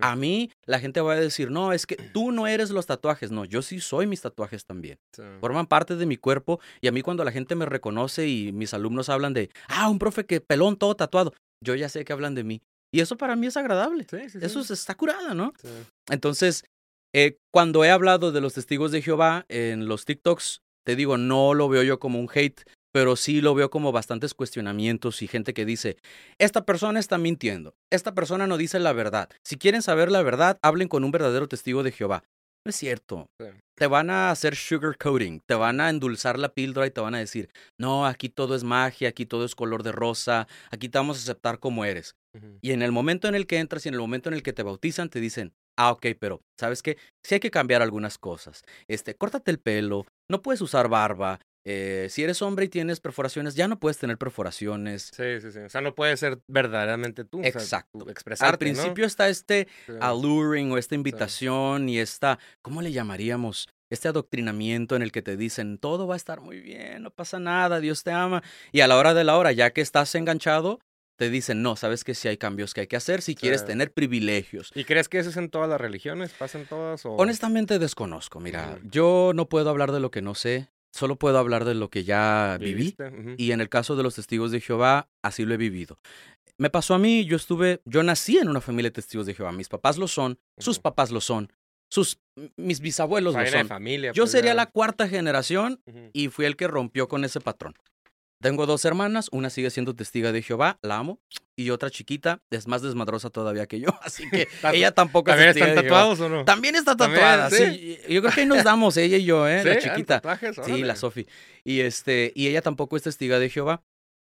A mí la gente va a decir, no, es que tú no eres los tatuajes. No, yo sí soy mis tatuajes también. Forman parte de mi cuerpo y a mí cuando la gente me reconoce y mis alumnos hablan de, ah, un profe que pelón todo tatuado, yo ya sé que hablan de mí. Y eso para mí es agradable. Eso está curada, ¿no? Entonces, eh, cuando he hablado de los testigos de Jehová en los TikToks, te digo, no lo veo yo como un hate, pero sí lo veo como bastantes cuestionamientos y gente que dice, esta persona está mintiendo, esta persona no dice la verdad. Si quieren saber la verdad, hablen con un verdadero testigo de Jehová. No es cierto. Te van a hacer sugar coating, te van a endulzar la píldora y te van a decir, no, aquí todo es magia, aquí todo es color de rosa, aquí te vamos a aceptar como eres. Y en el momento en el que entras y en el momento en el que te bautizan, te dicen, Ah, ok, pero ¿sabes qué? Sí hay que cambiar algunas cosas. Este, córtate el pelo, no puedes usar barba, Eh, si eres hombre y tienes perforaciones, ya no puedes tener perforaciones. Sí, sí, sí. O sea, no puedes ser verdaderamente tú. Exacto. O Al principio está este alluring o esta invitación y esta, ¿cómo le llamaríamos? Este adoctrinamiento en el que te dicen, todo va a estar muy bien, no pasa nada, Dios te ama. Y a la hora de la hora, ya que estás enganchado, te dicen, no, sabes que sí hay cambios que hay que hacer si quieres tener privilegios. ¿Y crees que eso es en todas las religiones? ¿Pasan todas? O... Honestamente desconozco. Mira, yo no puedo hablar de lo que no sé, solo puedo hablar de lo que ya viví. Y en el caso de los testigos de Jehová, así lo he vivido. Me pasó a mí, yo estuve, yo nací en una familia de testigos de Jehová. Mis papás lo son, sus papás lo son, sus, mis bisabuelos lo son. Familia, yo pues, sería la cuarta generación y fui el que rompió con ese patrón. Tengo dos hermanas, una sigue siendo testiga de Jehová, la amo, y otra chiquita es más desmadrosa todavía que yo, así que ella tampoco es testiga están tatuados o no? También está tatuada, ¿sí? Yo creo que ahí nos damos, ella y yo, ¿eh? La chiquita. Sí, la Sofi. Y, este, y ella tampoco es testiga de Jehová,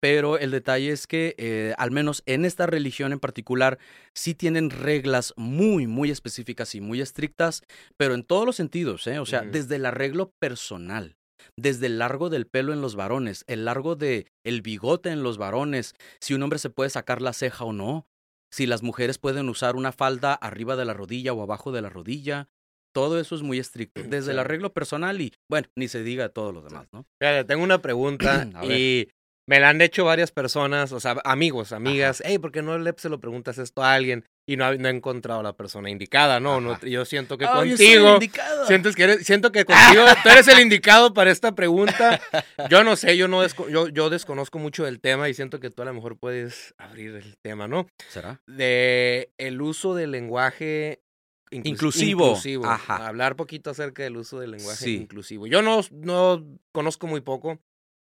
pero el detalle es que, eh, al menos en esta religión en particular, sí tienen reglas muy, muy específicas y muy estrictas, pero en todos los sentidos, ¿eh? O sea, desde el arreglo personal desde el largo del pelo en los varones, el largo de el bigote en los varones, si un hombre se puede sacar la ceja o no, si las mujeres pueden usar una falda arriba de la rodilla o abajo de la rodilla. Todo eso es muy estricto, desde el arreglo personal y, bueno, ni se diga todo lo demás, ¿no? tengo una pregunta y me la han hecho varias personas, o sea, amigos, amigas, hey, ¿por qué no le se lo preguntas esto a alguien? Y no, no he encontrado a la persona indicada, ¿no? no yo siento que contigo. Sientes que eres, siento que contigo tú eres el indicado para esta pregunta. Yo no sé, yo no yo, yo desconozco mucho del tema y siento que tú a lo mejor puedes abrir el tema, ¿no? ¿Será? De el uso del lenguaje inclusivo. inclusivo. Ajá. Hablar poquito acerca del uso del lenguaje inclusivo. Yo no, no conozco muy poco.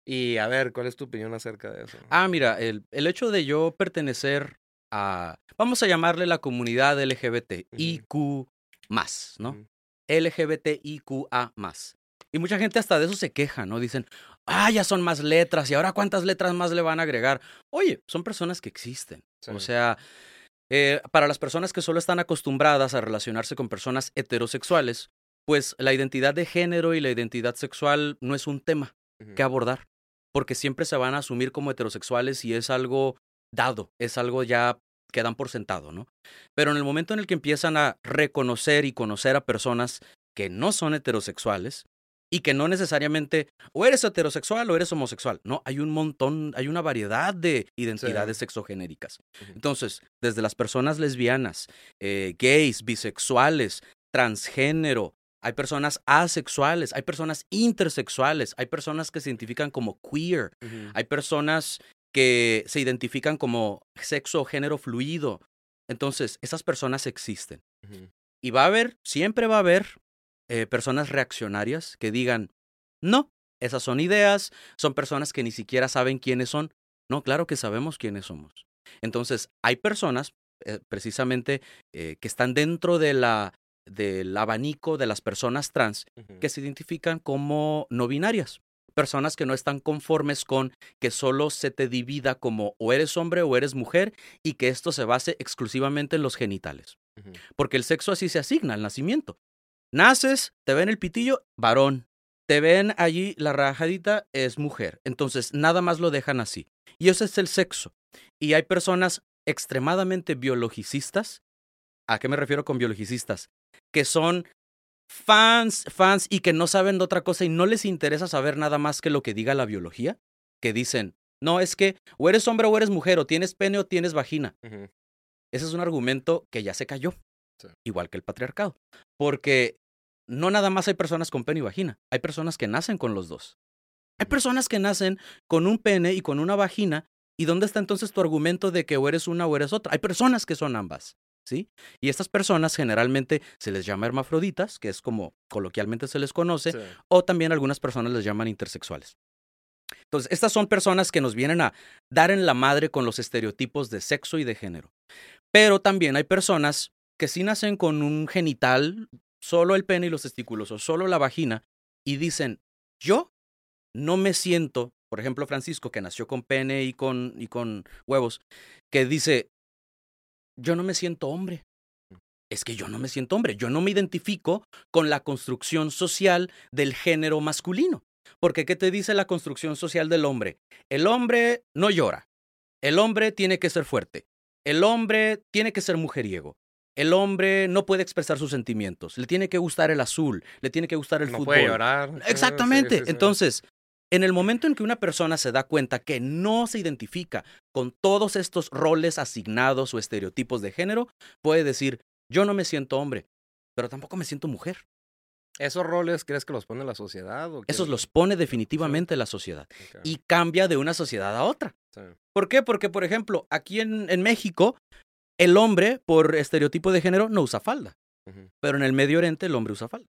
Y a ver, ¿cuál es tu opinión acerca de eso? Ah, mira, el, el hecho de yo pertenecer a, vamos a llamarle la comunidad LGBTIQ más, ¿no? LGBTIQA más. Y mucha gente hasta de eso se queja, ¿no? Dicen, ah, ya son más letras y ahora cuántas letras más le van a agregar. Oye, son personas que existen. O sea, eh, para las personas que solo están acostumbradas a relacionarse con personas heterosexuales, pues la identidad de género y la identidad sexual no es un tema que abordar porque siempre se van a asumir como heterosexuales y es algo dado, es algo ya que dan por sentado, ¿no? Pero en el momento en el que empiezan a reconocer y conocer a personas que no son heterosexuales y que no necesariamente o eres heterosexual o eres homosexual, no, hay un montón, hay una variedad de identidades sexogenéricas. Entonces, desde las personas lesbianas, eh, gays, bisexuales, transgénero, hay personas asexuales, hay personas intersexuales, hay personas que se identifican como queer, hay personas que se identifican como sexo o género fluido. Entonces, esas personas existen. Y va a haber, siempre va a haber eh, personas reaccionarias que digan, no, esas son ideas, son personas que ni siquiera saben quiénes son. No, claro que sabemos quiénes somos. Entonces, hay personas, eh, precisamente, eh, que están dentro de la del abanico de las personas trans que se identifican como no binarias. Personas que no están conformes con que solo se te divida como o eres hombre o eres mujer y que esto se base exclusivamente en los genitales. Porque el sexo así se asigna al nacimiento. Naces, te ven el pitillo, varón. Te ven allí la rajadita, es mujer. Entonces, nada más lo dejan así. Y ese es el sexo. Y hay personas extremadamente biologicistas. ¿A qué me refiero con biologicistas? que son fans, fans y que no saben de otra cosa y no les interesa saber nada más que lo que diga la biología, que dicen, no, es que o eres hombre o eres mujer, o tienes pene o tienes vagina. Ese es un argumento que ya se cayó, igual que el patriarcado, porque no nada más hay personas con pene y vagina, hay personas que nacen con los dos. Hay personas que nacen con un pene y con una vagina, ¿y dónde está entonces tu argumento de que o eres una o eres otra? Hay personas que son ambas. ¿Sí? Y estas personas generalmente se les llama hermafroditas, que es como coloquialmente se les conoce, o también algunas personas les llaman intersexuales. Entonces, estas son personas que nos vienen a dar en la madre con los estereotipos de sexo y de género. Pero también hay personas que sí nacen con un genital, solo el pene y los testículos, o solo la vagina, y dicen, yo no me siento, por ejemplo, Francisco, que nació con pene y con, y con huevos, que dice, yo no me siento hombre. Mm. Es que yo no me siento hombre, yo no me identifico con la construcción social del género masculino. Porque ¿qué te dice la construcción social del hombre? El hombre no llora. El hombre tiene que ser fuerte. El hombre tiene que ser mujeriego. El hombre no puede expresar sus sentimientos. Le tiene que gustar el azul, le tiene que gustar el no fútbol. puede llorar. Exactamente. Sí, sí, sí. Entonces, en el momento en que una persona se da cuenta que no se identifica con todos estos roles asignados o estereotipos de género, puede decir, yo no me siento hombre, pero tampoco me siento mujer. ¿Esos roles crees que los pone la sociedad? O Esos los pone definitivamente la sociedad y cambia de una sociedad a otra. sí. ¿Por qué? Porque, por ejemplo, aquí en, en México, el hombre, por estereotipo de género, no usa falda, pero en el Medio Oriente el hombre usa falda.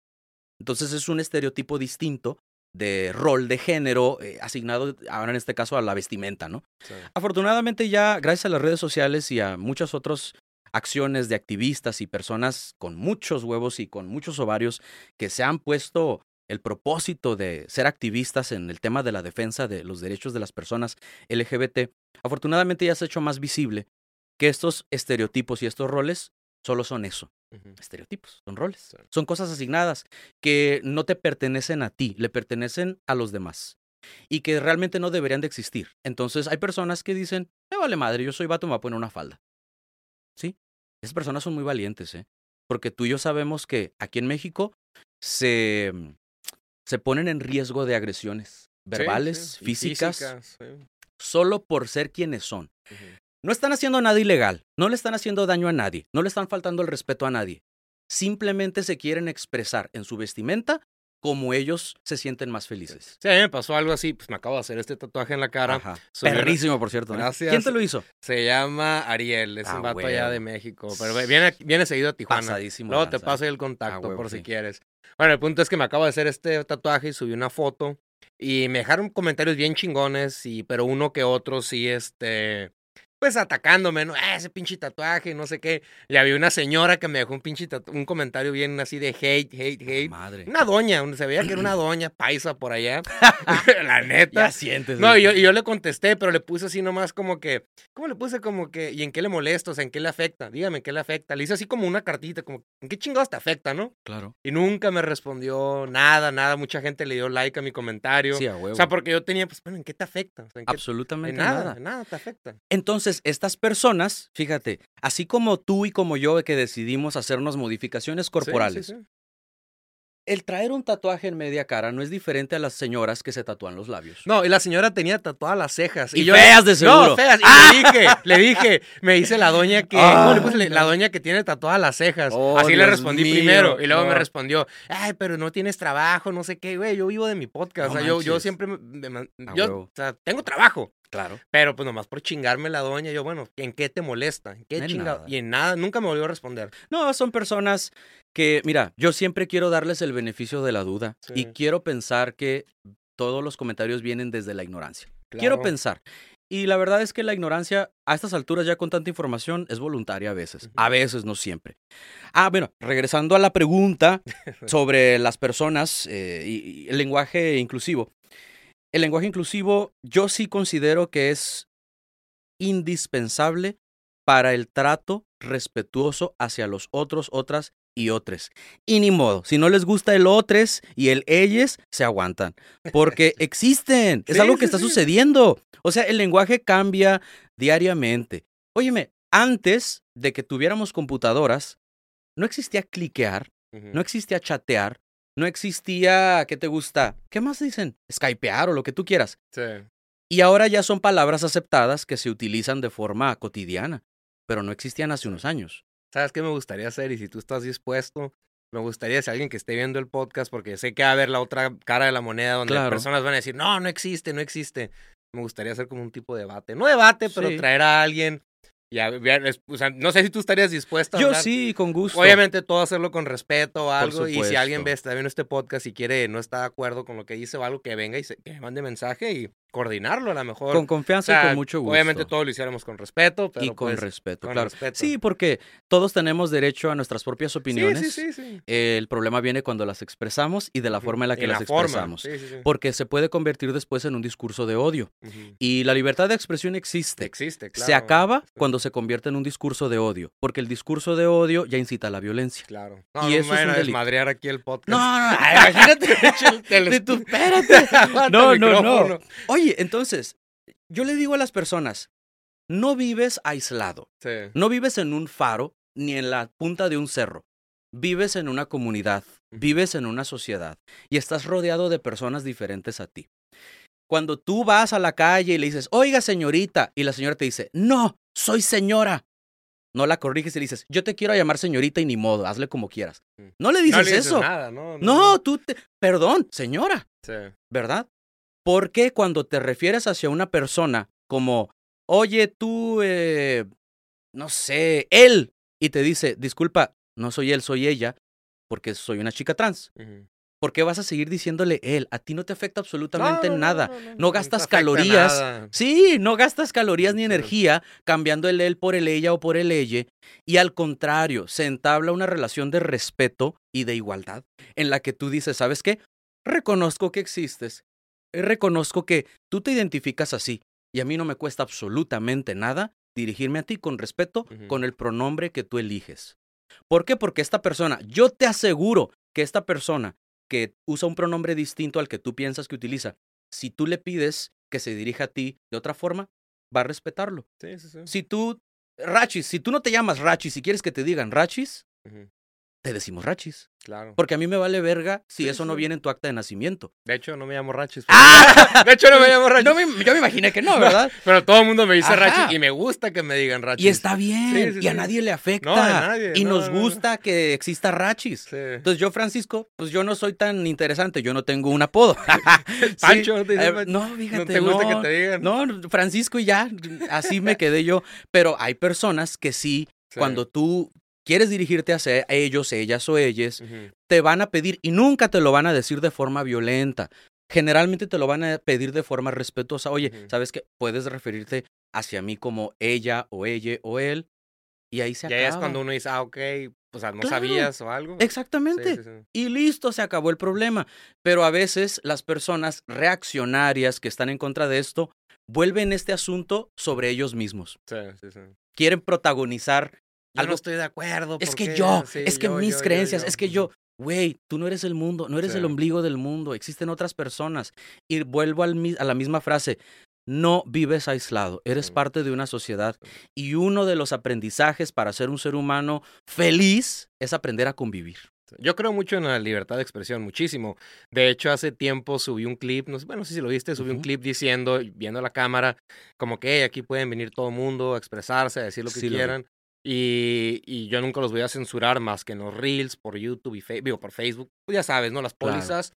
Entonces es un estereotipo distinto de rol de género eh, asignado ahora en este caso a la vestimenta, ¿no? Sí. Afortunadamente ya gracias a las redes sociales y a muchas otras acciones de activistas y personas con muchos huevos y con muchos ovarios que se han puesto el propósito de ser activistas en el tema de la defensa de los derechos de las personas LGBT, afortunadamente ya se ha hecho más visible que estos estereotipos y estos roles solo son eso, Estereotipos, son roles, son cosas asignadas que no te pertenecen a ti, le pertenecen a los demás y que realmente no deberían de existir. Entonces hay personas que dicen, me vale madre, yo soy vato, me voy a poner una falda. ¿Sí? Esas personas son muy valientes, ¿eh? Porque tú y yo sabemos que aquí en México se, se ponen en riesgo de agresiones verbales, sí, físicas, físicas, sí. solo por ser quienes son. No están haciendo nada ilegal, no le están haciendo daño a nadie, no le están faltando el respeto a nadie. Simplemente se quieren expresar en su vestimenta como ellos se sienten más felices. Sí, a mí me pasó algo así, pues me acabo de hacer este tatuaje en la cara. Ajá. Perrísimo, por cierto. ¿eh? Gracias. ¿Quién te lo hizo? Se llama Ariel, es Ah, un vato allá de México, pero viene, viene seguido a Tijuana. Pasadísimo. Luego te paso el contacto Ah, huevo, por si quieres. Bueno, el punto es que me acabo de hacer este tatuaje y subí una foto y me dejaron comentarios bien chingones, y, pero uno que otro sí, este, pues atacándome, ¿no? Ah, ese pinche tatuaje, no sé qué. Y había una señora que me dejó un pinche un comentario bien así de hate, hate, hate. Madre. Una doña, se veía que era una doña paisa por allá. La neta. Ya sientes. No, y yo, y yo le contesté, pero le puse así nomás como que, ¿cómo le puse como que, ¿y en qué le molesta? O sea, ¿en qué le afecta? Dígame, ¿en qué le afecta? Le hice así como una cartita, como, ¿en qué chingados te afecta, no? Claro. Y nunca me respondió nada, nada. Mucha gente le dio like a mi comentario. Sí, a huevo. o sea, porque yo tenía, pues, bueno, ¿en qué te afecta? O sea, ¿en qué- Absolutamente en nada, nada. en nada te afecta. Entonces, estas personas, fíjate, así como tú y como yo que decidimos hacernos modificaciones corporales, sí, sí. el traer un tatuaje en media cara no es diferente a las señoras que se tatúan los labios. No, y la señora tenía tatuadas las cejas. Y yo feas de seguro. No, feas. Y ¡Ah! le dije, le dije, me dice la doña que, no. La doña que tiene tatuadas las cejas. Oh, Así le respondí mío, primero. Y luego me respondió, ay, pero no tienes trabajo, no sé qué, güey. Yo vivo de mi podcast. O sea, yo, siempre, me- me yo, o sea, tengo trabajo. Claro. Pero pues nomás por chingarme la doña, yo, bueno, ¿en qué te molesta? ¿En qué En chingado? nada. Y en nada, nunca me volvió a responder. No, son personas que, mira, yo siempre quiero darles el beneficio de la duda y quiero pensar que todos los comentarios vienen desde la ignorancia. Quiero pensar. Y la verdad es que la ignorancia a estas alturas ya con tanta información es voluntaria a veces. A veces, no siempre. Ah, bueno, regresando a la pregunta sobre las personas eh, y, y el lenguaje inclusivo. El lenguaje inclusivo yo sí considero que es indispensable para el trato respetuoso hacia los otros, otras y otros. Y ni modo, si no les gusta el otros y el ellos, se aguantan. Porque existen, es Sí, algo que sí, está sí. sucediendo. O sea, el lenguaje cambia diariamente. Óyeme, antes de que tuviéramos computadoras, no existía cliquear, no existía chatear, no existía, ¿qué te gusta? ¿Qué más dicen? Skypear o lo que tú quieras. Sí. Y ahora ya son palabras aceptadas que se utilizan de forma cotidiana, pero no existían hace unos años. ¿Sabes qué me gustaría hacer? Y si tú estás dispuesto, me gustaría si alguien que esté viendo el podcast, porque sé que va a haber la otra cara de la moneda donde Claro. personas van a decir, no, no existe, no existe. Me gustaría hacer como un tipo de debate. No debate, pero Sí. traer a alguien. Y o sea, no sé si tú estarías dispuesto a Yo hablar. sí, con gusto. Obviamente todo hacerlo con respeto o algo. Y si alguien ve, está viendo este podcast y quiere, no está de acuerdo con lo que dice o algo, que venga y se, que mande mensaje y coordinarlo a lo mejor. Con confianza y con mucho gusto. Obviamente todo lo hiciéramos con respeto, pero y con pues, respeto, con claro. respeto. Sí, porque todos tenemos derecho a nuestras propias opiniones. Sí, sí, sí. El problema viene cuando las expresamos y de la forma en la que En las la expresamos. Porque se puede convertir después en un discurso de odio. Y la libertad de expresión existe. Existe, claro. Se acaba cuando se convierte en un discurso de odio, porque el discurso de odio ya incita a la violencia. Claro. Y No, no eso me es un desmadrear aquí el podcast. No, no, no, imagínate. El- de tu- espérate. No, el no, no. micrófono. Oye, entonces, yo le digo a las personas, no vives aislado, Sí. no vives en un faro ni en la punta de un cerro. Vives en una comunidad, vives en una sociedad y estás rodeado de personas diferentes a ti. Cuando tú vas a la calle y le dices, oiga señorita, y la señora te dice, no, soy señora. No la corriges y le dices, yo te quiero llamar señorita y ni modo, hazle como quieras. Mm. No le No dices le dices eso. nada, ¿no? No, tú te... Perdón, señora. Sí. ¿verdad? Porque cuando te refieres hacia una persona como, oye, tú, eh, no sé, él, y te dice, disculpa, no soy él, soy ella, porque soy una chica trans. ¿Por qué vas a seguir diciéndole él? A ti no te afecta absolutamente No, no, no, nada. no, gastas calorías. nada. Sí, no gastas calorías ni energía cambiando el él por el ella o por el ella. Y al contrario, se entabla una relación de respeto y de igualdad en la que tú dices, ¿sabes qué? Reconozco que existes. Reconozco que tú te identificas así. Y a mí no me cuesta absolutamente nada dirigirme a ti con respeto, con el pronombre que tú eliges. ¿Por qué? Porque esta persona, yo te aseguro que esta persona que usa un pronombre distinto al que tú piensas que utiliza, si tú le pides que se dirija a ti de otra forma, va a respetarlo. Sí, sí, sí. Si tú, Rachis, si tú no te llamas Rachis y quieres que te digan Rachis. Te decimos Rachis. Claro. Porque a mí me vale verga si Sí, eso no viene en tu acta de nacimiento. De hecho, no me llamo Rachis. ¡Ah! De hecho, no me llamo Rachis. No me- yo me imaginé que no, ¿verdad? Pero todo el mundo me dice Ajá. Rachis y me gusta que me digan Rachis. Y está bien, Sí, y a nadie le afecta. No, a nadie, y no, nos no, no. gusta que exista Rachis. Entonces yo, Francisco, pues yo no soy tan interesante, yo no tengo un apodo. Pancho, ¿no te eh, no, fíjate, ¿No te gusta que te digan? No, Francisco y ya, así me quedé yo. Pero hay personas que Sí. cuando tú quieres dirigirte hacia ellos, ellas o ellas, te van a pedir y nunca te lo van a decir de forma violenta. Generalmente te lo van a pedir de forma respetuosa. Oye. ¿sabes qué? Puedes referirte hacia mí como ella o ella o él. Y ahí se Y acaba. ahí es cuando uno dice, ah, ok, o sea, no Claro. sabías o algo. Exactamente. Sí, sí, sí. Y listo, se acabó el problema. Pero a veces las personas reaccionarias que están en contra de esto vuelven este asunto sobre ellos mismos. Sí, sí, sí. Quieren protagonizar Yo algo. no estoy de acuerdo. es ¿por que qué? yo, Sí, es que yo, mis yo, creencias, yo. es que yo, güey, tú no eres el mundo, no eres Sí. el ombligo del mundo, existen otras personas. Y vuelvo al a la misma frase. No vives aislado, eres Sí. parte de una sociedad y uno de los aprendizajes para ser un ser humano feliz es aprender a convivir. Yo creo mucho en la libertad de expresión, muchísimo. De hecho, hace tiempo subí un clip, no sé, bueno, no sé si lo viste, subí un clip diciendo, viendo la cámara, como que "Hey, aquí pueden venir todo el mundo a expresarse, a decir lo que Sí, lo vi. quieran. Y, y yo nunca los voy a censurar más que en los reels, por YouTube y digo, por Facebook. Pues ya sabes, ¿no? Las Claro. pólizas.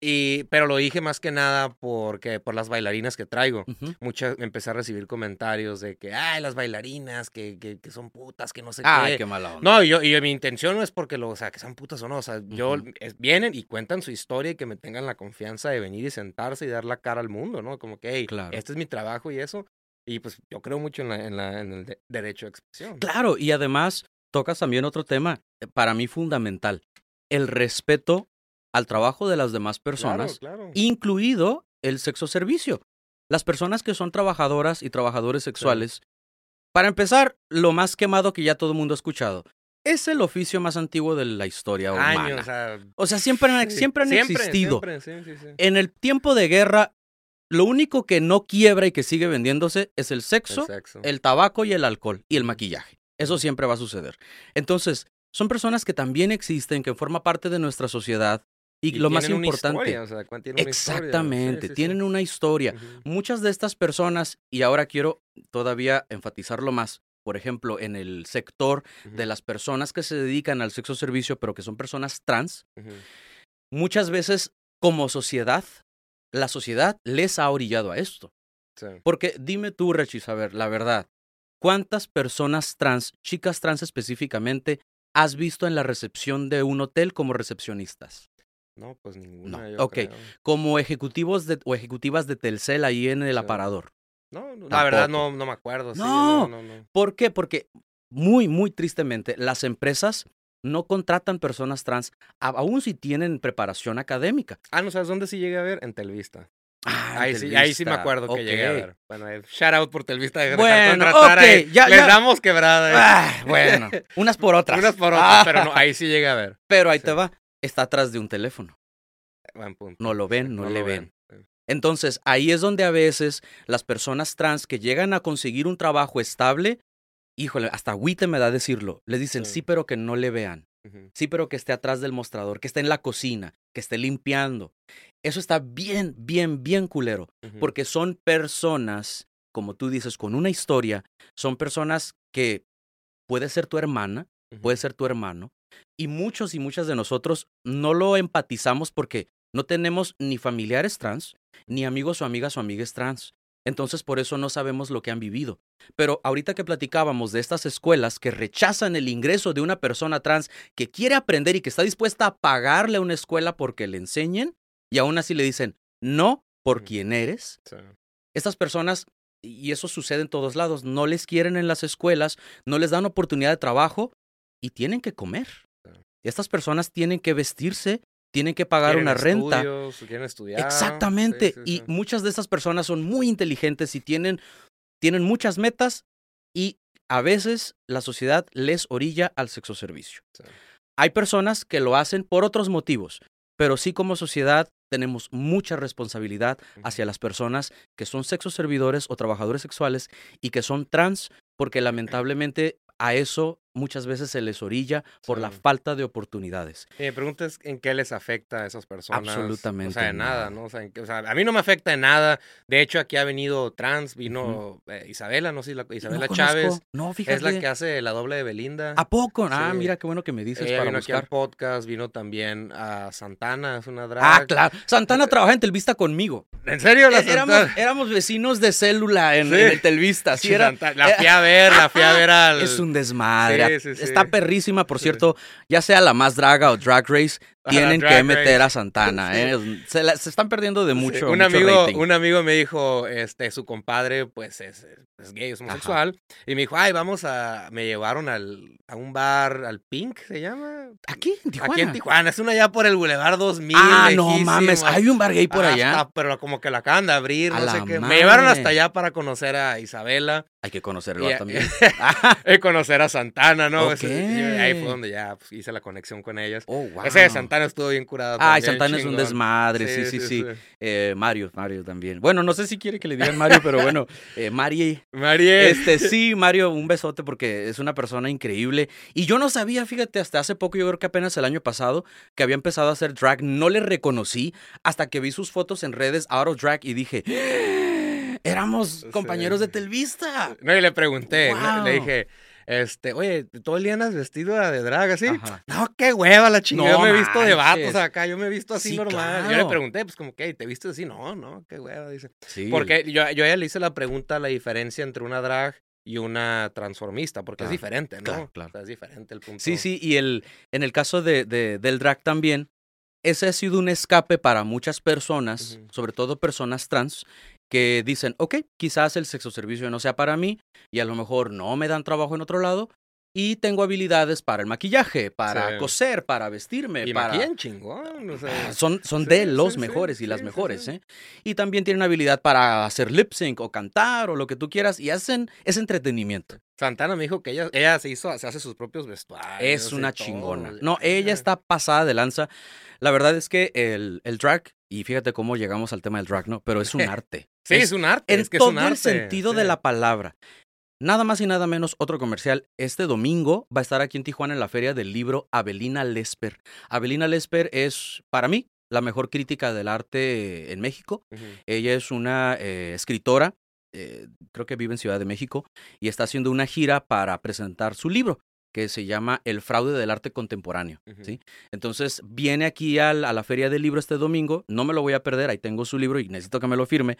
Y, pero lo dije más que nada porque por las bailarinas que traigo. Ujú. Muchas, empecé a recibir comentarios de que, ay, las bailarinas, que, que, que son putas, que no sé Ay, qué. qué mala onda. No, y yo, y yo- mi intención no es porque lo, o sea, que sean putas o no, o sea, yo, Ujú. es- vienen y cuentan su historia y que me tengan la confianza de venir y sentarse y dar la cara al mundo, ¿no? Como que, hey, Claro. este es mi trabajo y eso, y pues yo creo mucho en, la, en, la, en el de- derecho de expresión. Claro, y además tocas también otro tema, eh, para mí fundamental, el respeto al trabajo de las demás personas, Claro, claro. incluido el sexo servicio. Las personas que son trabajadoras y trabajadores sexuales, para empezar, lo más quemado que ya todo el mundo ha escuchado, es el oficio más antiguo de la historia humana. Años, o sea, o sea, siempre han, siempre han existido. siempre, sí, sí, sí. En el tiempo de guerra, lo único que no quiebra y que sigue vendiéndose es el sexo, El sexo. el tabaco y el alcohol y el maquillaje. Eso siempre va a suceder. Entonces, son personas que también existen, que forman parte de nuestra sociedad y, lo más importante, historia, o sea, tienen exactamente, sí, sí. tienen una historia. Muchas de estas personas, y ahora quiero todavía enfatizarlo más, por ejemplo, en el sector de las personas que se dedican al sexo servicio, pero que son personas trans, muchas veces como sociedad, la sociedad les ha orillado a esto. Sí. Porque dime tú, Rechis, a ver, la verdad, ¿cuántas personas trans, chicas trans específicamente, has visto en la recepción de un hotel como recepcionistas? No, pues ninguna. No. ok. Como ejecutivos de, o ejecutivas de Telcel ahí en el aparador. No, la verdad no, no me acuerdo. No. no, no, ¿Por qué? Porque muy, muy tristemente, las empresas no contratan personas trans, aún si tienen preparación académica. Ah, no sabes dónde sí llegué a ver en Telvista. Ah, ahí, sí, ahí sí me acuerdo que llegué a ver. Bueno, eh, shout out por Telvista de bueno, contratar okay, ya, Les damos quebrada. Ah, bueno, unas por otras. Unas por otras, pero no, ahí sí llegué a ver. Pero ahí te va, está atrás de un teléfono. Buen punto. No lo ven, no, le ven. Entonces, ahí es donde a veces las personas trans que llegan a conseguir un trabajo estable, híjole, hasta agüite me da decirlo, les dicen sí, pero que no le vean. Sí, pero que esté atrás del mostrador, que esté en la cocina, que esté limpiando. Eso está bien, bien, bien culero, porque son personas, como tú dices, con una historia, son personas que puede ser tu hermana, puede ser tu hermano, y muchos y muchas de nosotros no lo empatizamos porque no tenemos ni familiares trans, ni amigos o amigas o amigues trans. Entonces por eso no sabemos lo que han vivido. Pero ahorita que platicábamos de estas escuelas que rechazan el ingreso de una persona trans que quiere aprender y que está dispuesta a pagarle a una escuela porque le enseñen, y aún así le dicen no por quien eres, estas personas, y eso sucede en todos lados, no les quieren en las escuelas, no les dan oportunidad de trabajo y tienen que comer. Estas personas tienen que vestirse tienen que pagar una renta. quieren estudiar. Exactamente. y muchas de estas personas son muy inteligentes y tienen, tienen muchas metas y a veces la sociedad les orilla al sexo servicio. Hay personas que lo hacen por otros motivos, pero sí como sociedad tenemos mucha responsabilidad hacia las personas que son sexo servidores o trabajadores sexuales y que son trans, porque lamentablemente a eso muchas veces se les orilla por la falta de oportunidades. Y me preguntas en qué les afecta a esas personas. Absolutamente. O sea, de nada, ¿no? O sea, a mí no me afecta en nada. De hecho, aquí ha venido trans, vino eh, Isabela, no sé, la, Isabela Chávez. No, fíjate. Es la que hace la doble de Belinda. ¿A poco? Ah, mira qué bueno que me dices Ella para vino buscar. aquí al podcast, vino también a Santana, es una drag. Ah, claro. Santana eh, trabaja en Telvista conmigo. ¿En serio? La e-, éramos, éramos, vecinos de célula en, el Telvista. Sí, era, la fui a ver, la fui a ver al... Es un desmadre. Sí, sí, Está por cierto, ya sea la más draga o Drag Race, tienen que meter a Santana, ¿eh? Se, están perdiendo de mucho. Un, amigo, un amigo me dijo, este, su compadre, pues es, gay, es homosexual. Y me dijo, ay, vamos a. Me llevaron al, a un bar, al Pink, ¿se llama? ¿Aquí? ¿En Tijuana? Aquí en Tijuana. Es una allá por el Boulevard 2000. Ah, no mames. Hay un bar gay por allá. pero como que la acaban de abrir, no sé qué. Me llevaron hasta allá para conocer a Isabela. Hay que conocerlo también. y conocer a Santana, ¿no? Okay. ahí fue donde ya pues, hice la conexión con ellas. Oh, wow. Ese de Santana estuvo bien curado. Ay, Santana es un desmadre, sí, sí, sí. Eh, Mario, Mario también. Bueno, no sé si quiere que le digan Mario, pero bueno, eh, Marie. Marie. Este, sí, Mario, un besote porque es una persona increíble. Y yo no sabía, fíjate, hasta hace poco, yo creo que apenas el año pasado, que había empezado a hacer drag. No le reconocí hasta que vi sus fotos en redes out of drag y dije éramos compañeros de Telvista. No, y le pregunté, le dije, este, oye, todo el día andas vestido de drag así. No, qué hueva la chingada. yo me he visto de vatos acá, yo me he visto así normal. Yo le pregunté, pues como que, ¿te viste así? No, no, qué hueva, dice. Sí. Porque yo, yo a ella le hice la pregunta, la diferencia entre una drag y una transformista, porque es diferente, ¿no? Claro, claro. es diferente el punto. Sí, sí, y el, en el caso de, del drag también, ese ha sido un escape para muchas personas, sobre todo personas trans, que dicen, ok, quizás el sexo servicio no sea para mí y a lo mejor no me dan trabajo en otro lado y tengo habilidades para el maquillaje, para coser, para vestirme. Y para... chingón. Ah, son son de los mejores y las mejores, ¿eh? Y también tienen habilidad para hacer lip sync o cantar o lo que tú quieras y hacen ese entretenimiento. Santana me dijo que ella, ella se hizo, se hace sus propios vestuarios. Es una chingona. No, ella está pasada de lanza. La verdad es que el, el drag, y fíjate cómo llegamos al tema del drag, ¿no? Pero es un arte. Sí, es, un arte. En es que todo es un arte. el sentido de la palabra. Nada más y nada menos otro comercial. Este domingo va a estar aquí en Tijuana en la feria del libro Abelina Lesper. Abelina Lesper es, para mí, la mejor crítica del arte en México. Ella es una eh, escritora, eh, creo que vive en Ciudad de México, y está haciendo una gira para presentar su libro que se llama El fraude del arte contemporáneo. ¿sí? Entonces viene aquí a la Feria del Libro este domingo, no me lo voy a perder, ahí tengo su libro y necesito que me lo firme,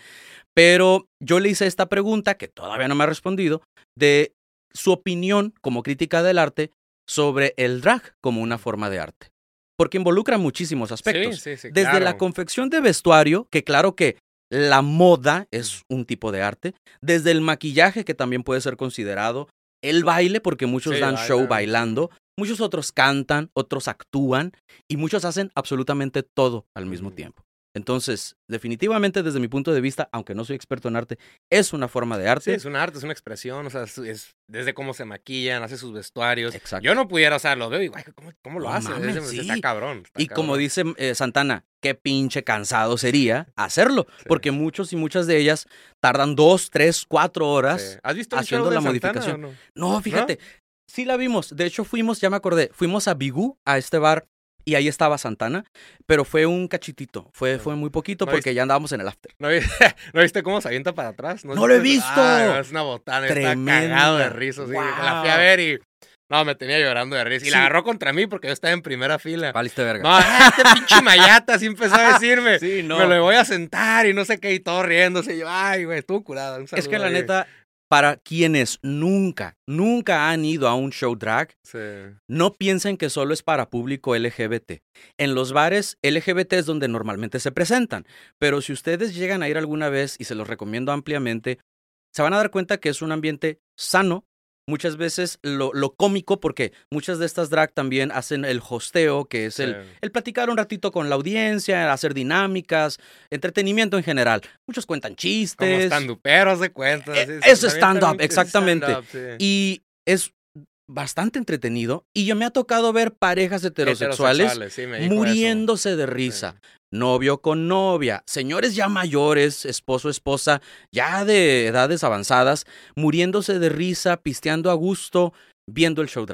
pero yo le hice esta pregunta, que todavía no me ha respondido, de su opinión como crítica del arte sobre el drag como una forma de arte. porque involucra muchísimos aspectos. Sí, sí, sí, Desde la confección de vestuario, que claro que la moda es un tipo de arte, desde el maquillaje, que también puede ser considerado, el baile, porque muchos Sí, dan bailan, show bailando, muchos otros cantan, otros actúan y muchos hacen absolutamente todo al mismo tiempo. Entonces, definitivamente desde mi punto de vista, aunque no soy experto en arte, es una forma de arte. Sí, es un arte, es una expresión, o sea, es, es desde cómo se maquillan, hace sus vestuarios. Exacto. Yo no pudiera, o sea, lo veo y, guay, ¿cómo, cómo lo No hace? mames, sí. Está cabrón. está Y como dice eh, Santana, qué pinche cansado sería hacerlo, Sí. porque muchos y muchas de ellas tardan dos, tres, cuatro horas. Sí. ¿Has visto el haciendo show de la Santana modificación. No, fíjate, sí la vimos. De hecho, fuimos, ya me acordé, fuimos a Bigú, a este bar, y ahí estaba Santana, pero fue un cachitito, fue, fue muy poquito No porque ya andábamos en el after. ¿No, ¿No viste cómo se avienta para atrás? ¡No lo he visto! No, es una botana. Está Tremenda. cagado de risa. Sí. La fui a ver y... No, me tenía llorando de risa. Y Sí. la agarró contra mí porque yo estaba en primera fila. Valiste verga. No, este pinche mayata así empezó a decirme. sí, no. Me lo voy a sentar y no sé qué, y todo riéndose. Y yo, ay, güey, estuvo curado. Un Es que la neta, para quienes nunca, nunca han ido a un show drag, Sí. no piensen que solo es para público LGBT. En los bares LGBT es donde normalmente se presentan, pero si ustedes llegan a ir alguna vez, y se los recomiendo ampliamente, se van a dar cuenta que es un ambiente sano. Muchas veces lo, lo cómico, porque muchas de estas drag también hacen el hosteo, que es el, Sí. el platicar un ratito con la audiencia, hacer dinámicas, entretenimiento en general. Muchos cuentan Como chistes. stand-uperos de cuentas. Eh, así, eso también es stand-up, exactamente. sí. Y es bastante entretenido. Y yo me ha tocado ver parejas heterosexuales, sí, eso. muriéndose de risa. Novio con novia, señores ya mayores, esposo, esposa, ya de edades avanzadas, muriéndose de risa, pisteando a gusto, viendo el show.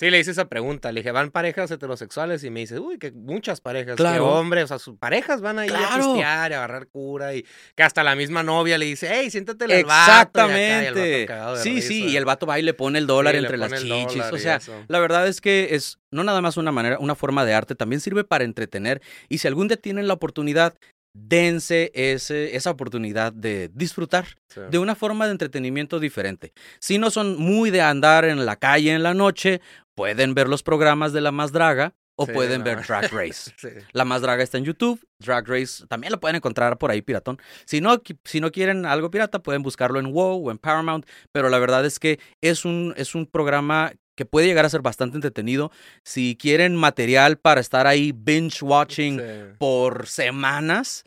Sí. Le hice esa pregunta. Le dije, ¿van parejas heterosexuales? Y me dice, uy, que muchas parejas. Claro. Que hombres, o sea, sus parejas van ahí a Claro. pistear, a agarrar cura. Y que hasta la misma novia le dice, hey, siéntate el vato. y acá, y el vato Exactamente. cagado de Sí, sí, y el vato va y le pone el dólar Sí, entre las chichis. O y sea, la verdad es que es no nada más una manera, una forma de arte, también sirve para entretener. Y si algún día tienen la oportunidad, dense ese, esa oportunidad de disfrutar Sí. de una forma de entretenimiento diferente. Si no son muy de andar en la calle en la noche, pueden ver los programas de La Más Draga o Sí, pueden no. ver Drag Race. Sí. La Más Draga está en YouTube, Drag Race también lo pueden encontrar por ahí piratón. Si no, si no quieren algo pirata, pueden buscarlo en WoW o en Paramount, pero la verdad es que es un, es un programa que puede llegar a ser bastante entretenido. Si quieren material para estar ahí binge watching Sí. por semanas,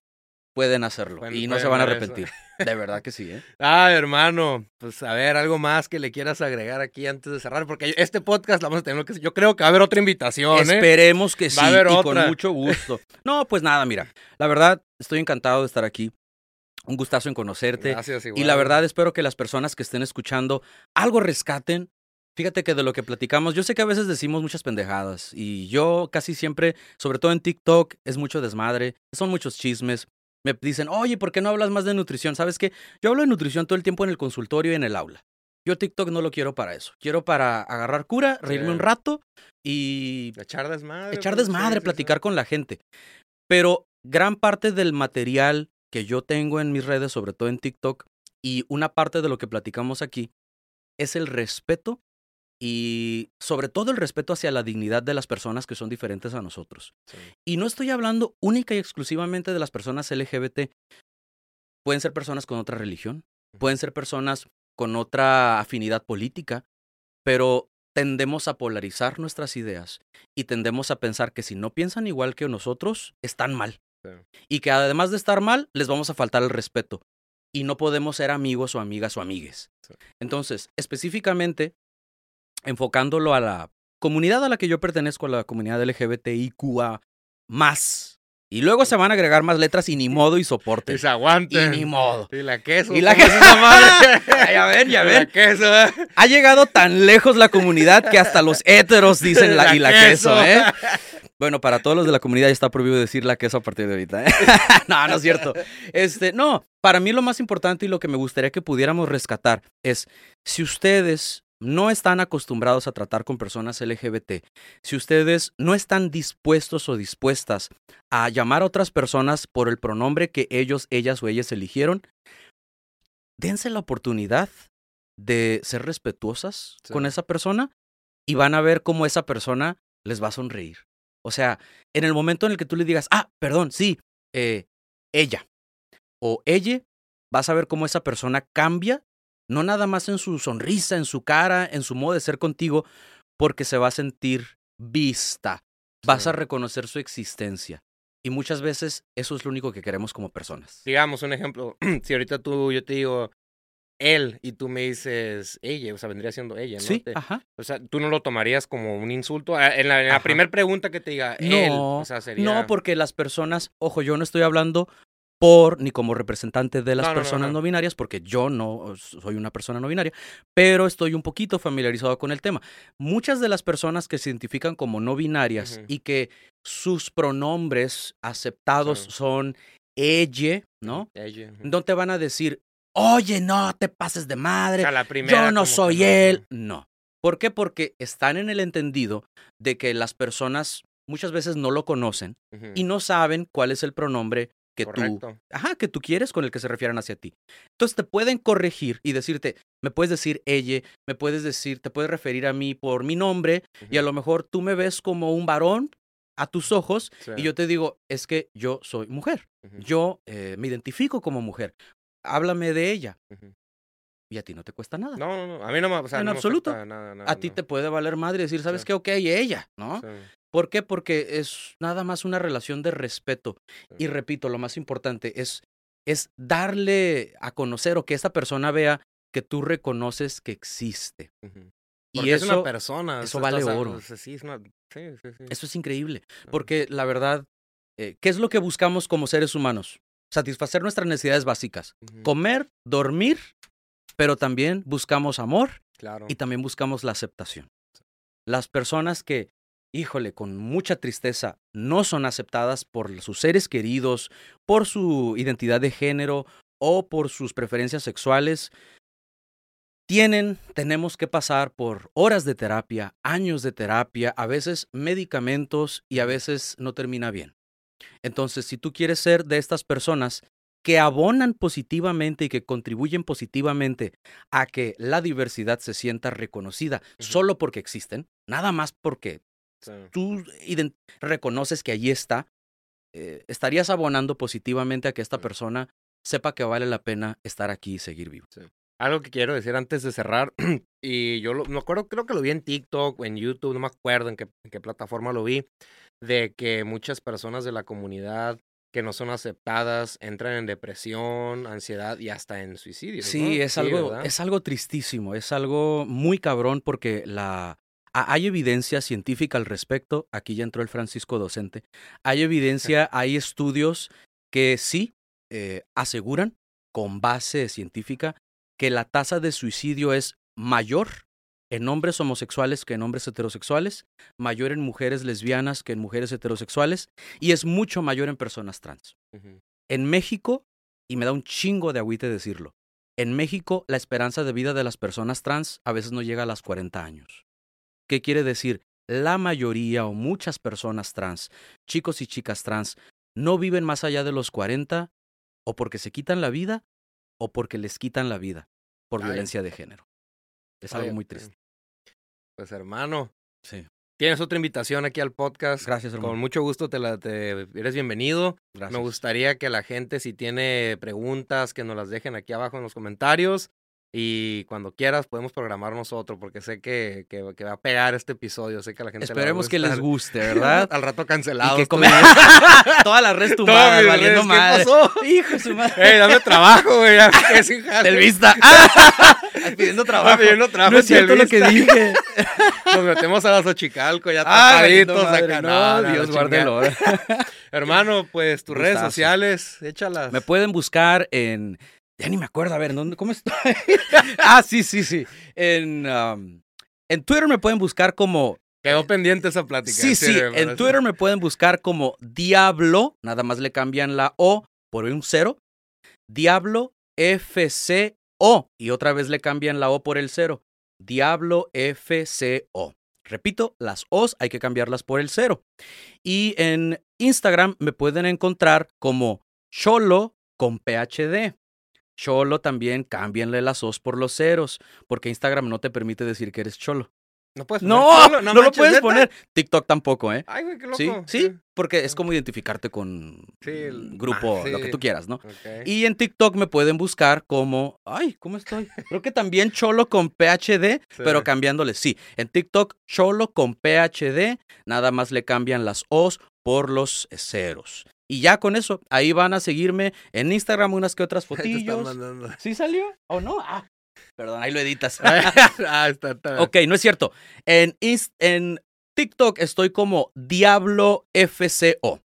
pueden hacerlo y no se van a eso. De verdad que sí, ¿eh? Ay, hermano, pues a ver, algo más que le quieras agregar aquí antes de cerrar, porque este podcast la vamos a tener que... Yo creo que va a haber otra invitación, ¿eh? Esperemos que sí, Va a haber y otra. con mucho gusto. No, pues nada, mira, la verdad, estoy encantado de estar aquí. Un gustazo en conocerte. Gracias, Y igual. la verdad espero que las personas que estén escuchando algo rescaten. Fíjate que de lo que platicamos, yo sé que a veces decimos muchas pendejadas y yo casi siempre, sobre todo en TikTok, es mucho desmadre, son muchos chismes. Me dicen, oye, ¿por qué no hablas más de nutrición? ¿Sabes qué? Yo hablo de nutrición todo el tiempo en el consultorio y en el aula. Yo TikTok no lo quiero para eso. Quiero para agarrar cura, reírme Sí. un rato y Echar desmadre. echar pues, sí, desmadre, sí, platicar con la gente. Pero gran parte del material que yo tengo en mis redes, sobre todo en TikTok, y una parte de lo que platicamos aquí, es el respeto y sobre todo el respeto hacia la dignidad de las personas que son diferentes a nosotros. Sí. Y no estoy hablando única y exclusivamente de las personas LGBT. Pueden ser personas con otra religión, pueden ser personas con otra afinidad política, pero tendemos a polarizar nuestras ideas y tendemos a pensar que si no piensan igual que nosotros, están mal. Sí. Y que además de estar mal, les vamos a faltar el respeto. Y no podemos ser amigos o amigas o amigues. Sí. Entonces, específicamente, enfocándolo a la comunidad a la que yo pertenezco, a la comunidad LGBTIQA más. Y luego se van a agregar más letras y ni modo y soporte. Y se aguanten. Y ni modo. Y la queso. Y la ¿cómo que- es esa madre? Ya ven, ya ven. La queso. Ha llegado tan lejos la comunidad que hasta los héteros dicen la, y la queso, ¿eh? Bueno, para todos los de la comunidad ya está prohibido decir la queso a partir de ahorita, ¿eh? no, no es cierto. Este, no, para mí lo más importante y lo que me gustaría que pudiéramos rescatar es si ustedes no están acostumbrados a tratar con personas LGBT, si ustedes no están dispuestos o dispuestas a llamar a otras personas por el pronombre que ellos, ellas o ellas eligieron, dense la oportunidad de ser respetuosas Sí. con esa persona y van a ver cómo esa persona les va a sonreír. O sea, en el momento en el que tú le digas, ah, perdón, sí, eh, ella o ella, vas a ver cómo esa persona cambia, no nada más en su sonrisa, en su cara, en su modo de ser contigo, porque se va a sentir vista, vas a reconocer su existencia. Y muchas veces eso es lo único que queremos como personas. Digamos un ejemplo, si ahorita tú, yo te digo, él y tú me dices ella, o sea, vendría siendo ella, ¿no? Sí, ajá. O sea, tú no lo tomarías como un insulto. Ah, en la, primera pregunta que te diga él, o sea, sería... No, porque las personas, ojo, yo no estoy hablando por ni como representante de las personas no, binarias, porque yo no soy una persona no binaria, pero estoy un poquito familiarizado con el tema. Muchas de las personas que se identifican como no binarias y que sus pronombres aceptados son ella, ¿no? Ella. No te van a decir, oye, no te pases de madre, yo no soy él. No. ¿Por qué? Porque están en el entendido de que las personas muchas veces no lo conocen y no saben cuál es el pronombre que tú, ajá, que tú quieres con el que se refieran hacia ti. Entonces te pueden corregir y decirte, me puedes decir ella, me puedes decir, te puedes referir a mí por mi nombre y a lo mejor tú me ves como un varón a tus ojos y yo te digo, es que yo soy mujer, yo eh, me identifico como mujer háblame de ella. Y a ti no te cuesta nada. No, no, no. A mí no me, o sea, en absoluto. a ti te puede valer madre decir, ¿sabes qué? Ok, ella, ¿no? ¿Por qué? Porque es nada más una relación de respeto. Y repito, lo más importante es, es darle a conocer o que esta persona vea que tú reconoces que existe. y eso, es una persona. Eso vale oro. Eso es increíble. Porque la verdad, eh, ¿qué es lo que buscamos como seres humanos? satisfacer nuestras necesidades básicas. Comer, dormir, pero también buscamos amor y también buscamos la aceptación. Las personas que, híjole, con mucha tristeza, no son aceptadas por sus seres queridos, por su identidad de género o por sus preferencias sexuales, tienen, tenemos que pasar por horas de terapia, años de terapia, a veces medicamentos y a veces no termina bien. Entonces, si tú quieres ser de estas personas que abonan positivamente y que contribuyen positivamente a que la diversidad se sienta reconocida solo porque existen, nada más porque tú reconoces que allí está, eh, estarías abonando positivamente a que esta persona sepa que vale la pena estar aquí y seguir vivo. Algo que quiero decir antes de cerrar, y yo no acuerdo, creo que lo vi en TikTok o en YouTube, no me acuerdo en qué, en qué plataforma lo vi, de que muchas personas de la comunidad que no son aceptadas entran en depresión, ansiedad y hasta en suicidio. Sí, es algo es algo tristísimo, es algo muy cabrón porque la hay evidencia científica al respecto. Aquí ya entró el Francisco docente. Hay evidencia, hay estudios que sí eh, aseguran con base científica que la tasa de suicidio es mayor en hombres homosexuales que en hombres heterosexuales, mayor en mujeres lesbianas que en mujeres heterosexuales y es mucho mayor en personas trans. En México, y me da un chingo de agüite decirlo, en México la esperanza de vida de las personas trans a veces no llega a las 40 años. ¿Qué quiere decir? La mayoría o muchas personas trans, chicos y chicas trans, no viven más allá de los 40 o porque se quitan la vida o porque les quitan la vida por violencia de género. Es algo muy triste. Pues hermano. Sí. Tienes otra invitación aquí al podcast. Gracias, hermano. Con mucho gusto te, la, te eres bienvenido. Gracias. Me gustaría que la gente, si tiene preguntas, que nos las dejen aquí abajo en los comentarios. Y cuando quieras podemos programarnos otro, porque sé que, que, va a pegar este episodio. Sé que a la gente Esperemos que les guste, ¿verdad? Al rato cancelado. Que Toda la red tumbada, valiendo madre. ¿Qué pasó? Hijo de su madre. Ey, dame trabajo, güey. Del vista. pidiendo trabajo. pidiendo trabajo. No es cierto lo que dije. Nos metemos a las Ochicalco, ya tapaditos acá. No, Dios guárdelo. Hermano, pues tus redes sociales, échalas. Me pueden buscar en ya ni me acuerdo, a ver, ¿dónde, ¿cómo estoy? ah, sí, sí, sí. En, en Twitter me pueden buscar como... Quedó pendiente esa plática. Sí, sí, en Twitter me pueden buscar como Diablo, nada más le cambian la O por un cero. Diablo FCO, y otra vez le cambian la O por el cero. Diablo FCO. Repito, las O's hay que cambiarlas por el cero. Y en Instagram me pueden encontrar como Cholo con PhD. Cholo también cámbienle las os por los ceros, porque Instagram no te permite decir que eres cholo. No puedes No, poner no, cholo, lo puedes poner. TikTok tampoco, ¿eh? Ay, güey, qué loco. Sí, sí, porque es como identificarte con Sí, el- un grupo, ah, lo que tú quieras, ¿no? Ok. Y en TikTok me pueden buscar como, ay, ¿cómo estoy? Creo que también Cholo con PhD, pero cambiándole, sí. En TikTok, Cholo con PhD, nada más le cambian las O's por los ceros. Y ya con eso, ahí van a seguirme en Instagram unas que otras fotillos. ¿Sí salió o no? Ah, perdón, ahí lo editas. ah, está, está. ok, no es cierto. En, en TikTok estoy como Diablo FCO.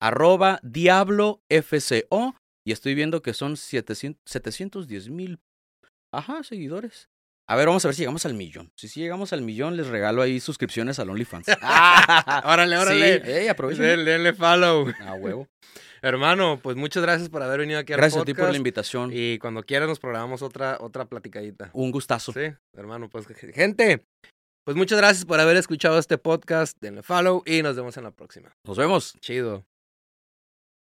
Arroba Diablo FCO. Y estoy viendo que son 700 710 mil. Ajá, seguidores. A ver, vamos a ver si llegamos al millón. Si sí llegamos al millón, les regalo ahí suscripciones al OnlyFans. Órale, órale. Sí, ey, aprovechen. Denle, denle follow. A huevo. Hermano, pues muchas gracias por haber venido aquí al Gracias a ti por la invitación. Y cuando quieras nos programamos otra, otra platicadita. Un gustazo. Sí, hermano, pues gente, pues muchas gracias por haber escuchado este podcast. Denle follow y nos vemos en la próxima. Nos vemos. Chido.